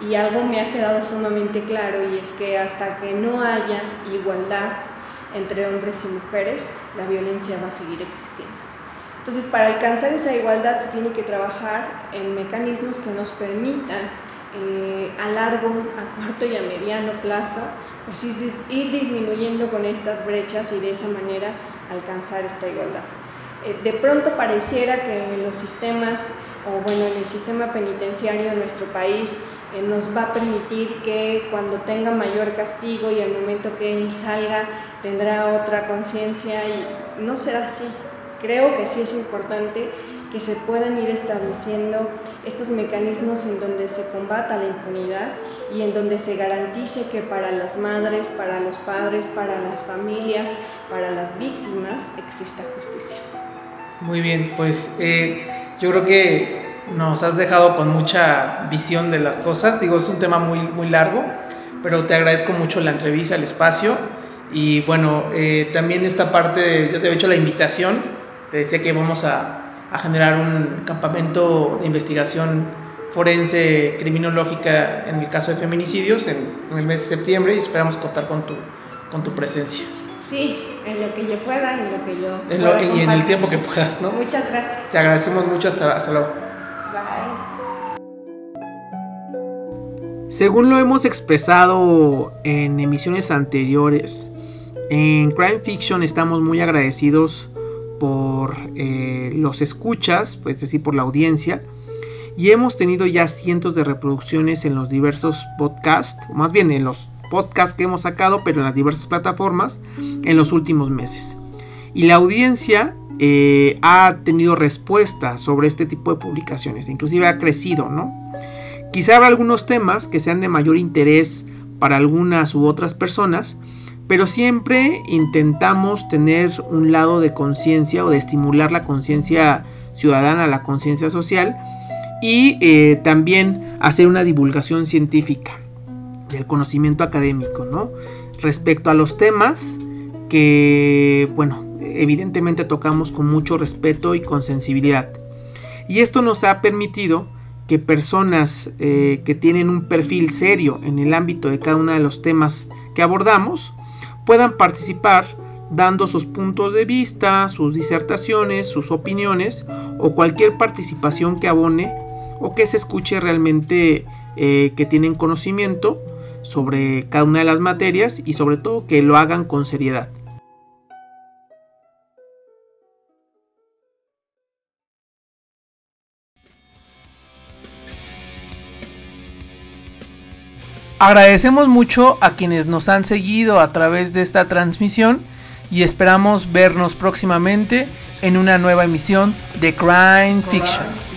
F: y algo me ha quedado sumamente claro y es que hasta que no haya igualdad entre hombres y mujeres, la violencia va a seguir existiendo. Entonces, para alcanzar esa igualdad se tiene que trabajar en mecanismos que nos permitan eh, a largo, a corto y a mediano plazo, pues ir, disminuyendo con estas brechas y de esa manera alcanzar esta igualdad. Eh, de pronto pareciera que en los sistemas, o bueno, en el sistema penitenciario de nuestro país, eh, nos va a permitir que cuando tenga mayor castigo y al momento que él salga tendrá otra conciencia y no será así. Creo que sí es importante que se puedan ir estableciendo estos mecanismos en donde se combata la impunidad y en donde se garantice que para las madres, para los padres, para las familias, para las víctimas exista justicia.
C: Muy bien, pues eh, yo creo que nos has dejado con mucha visión de las cosas. Digo, es un tema muy, muy largo, pero te agradezco mucho la entrevista, el espacio. Y bueno, eh, también esta parte, yo te he hecho la invitación, te decía que vamos a, a generar un campamento de investigación forense criminológica en el caso de feminicidios en, en, el mes de septiembre y esperamos contar con tu, con tu presencia.
F: Sí, en lo que yo pueda, en lo que yo
C: en lo, Y en el tiempo que puedas, ¿no?
F: Muchas gracias.
C: Te agradecemos mucho, hasta, hasta luego.
F: Bye.
B: Según lo hemos expresado en emisiones anteriores, en Crime Fiction estamos muy agradecidos por eh, los escuchas, pues, es decir, por la audiencia, y hemos tenido ya cientos de reproducciones en los diversos podcasts, más bien en los podcasts que hemos sacado, pero en las diversas plataformas en los últimos meses. Y la audiencia eh, ha tenido respuesta sobre este tipo de publicaciones, inclusive ha crecido, ¿no? Quizá habrá algunos temas que sean de mayor interés para algunas u otras personas, pero siempre intentamos tener un lado de conciencia o de estimular la conciencia ciudadana, la conciencia social y eh, también hacer una divulgación científica del conocimiento académico, ¿no? Respecto a los temas que, bueno, evidentemente tocamos con mucho respeto y con sensibilidad. Y esto nos ha permitido que personas eh, que tienen un perfil serio en el ámbito de cada uno de los temas que abordamos puedan participar dando sus puntos de vista, sus disertaciones, sus opiniones o cualquier participación que abone o que se escuche realmente eh, que tienen conocimiento sobre cada una de las materias y sobre todo que lo hagan con seriedad. Agradecemos mucho a quienes nos han seguido a través de esta transmisión y esperamos vernos próximamente en una nueva emisión de Crime Fiction.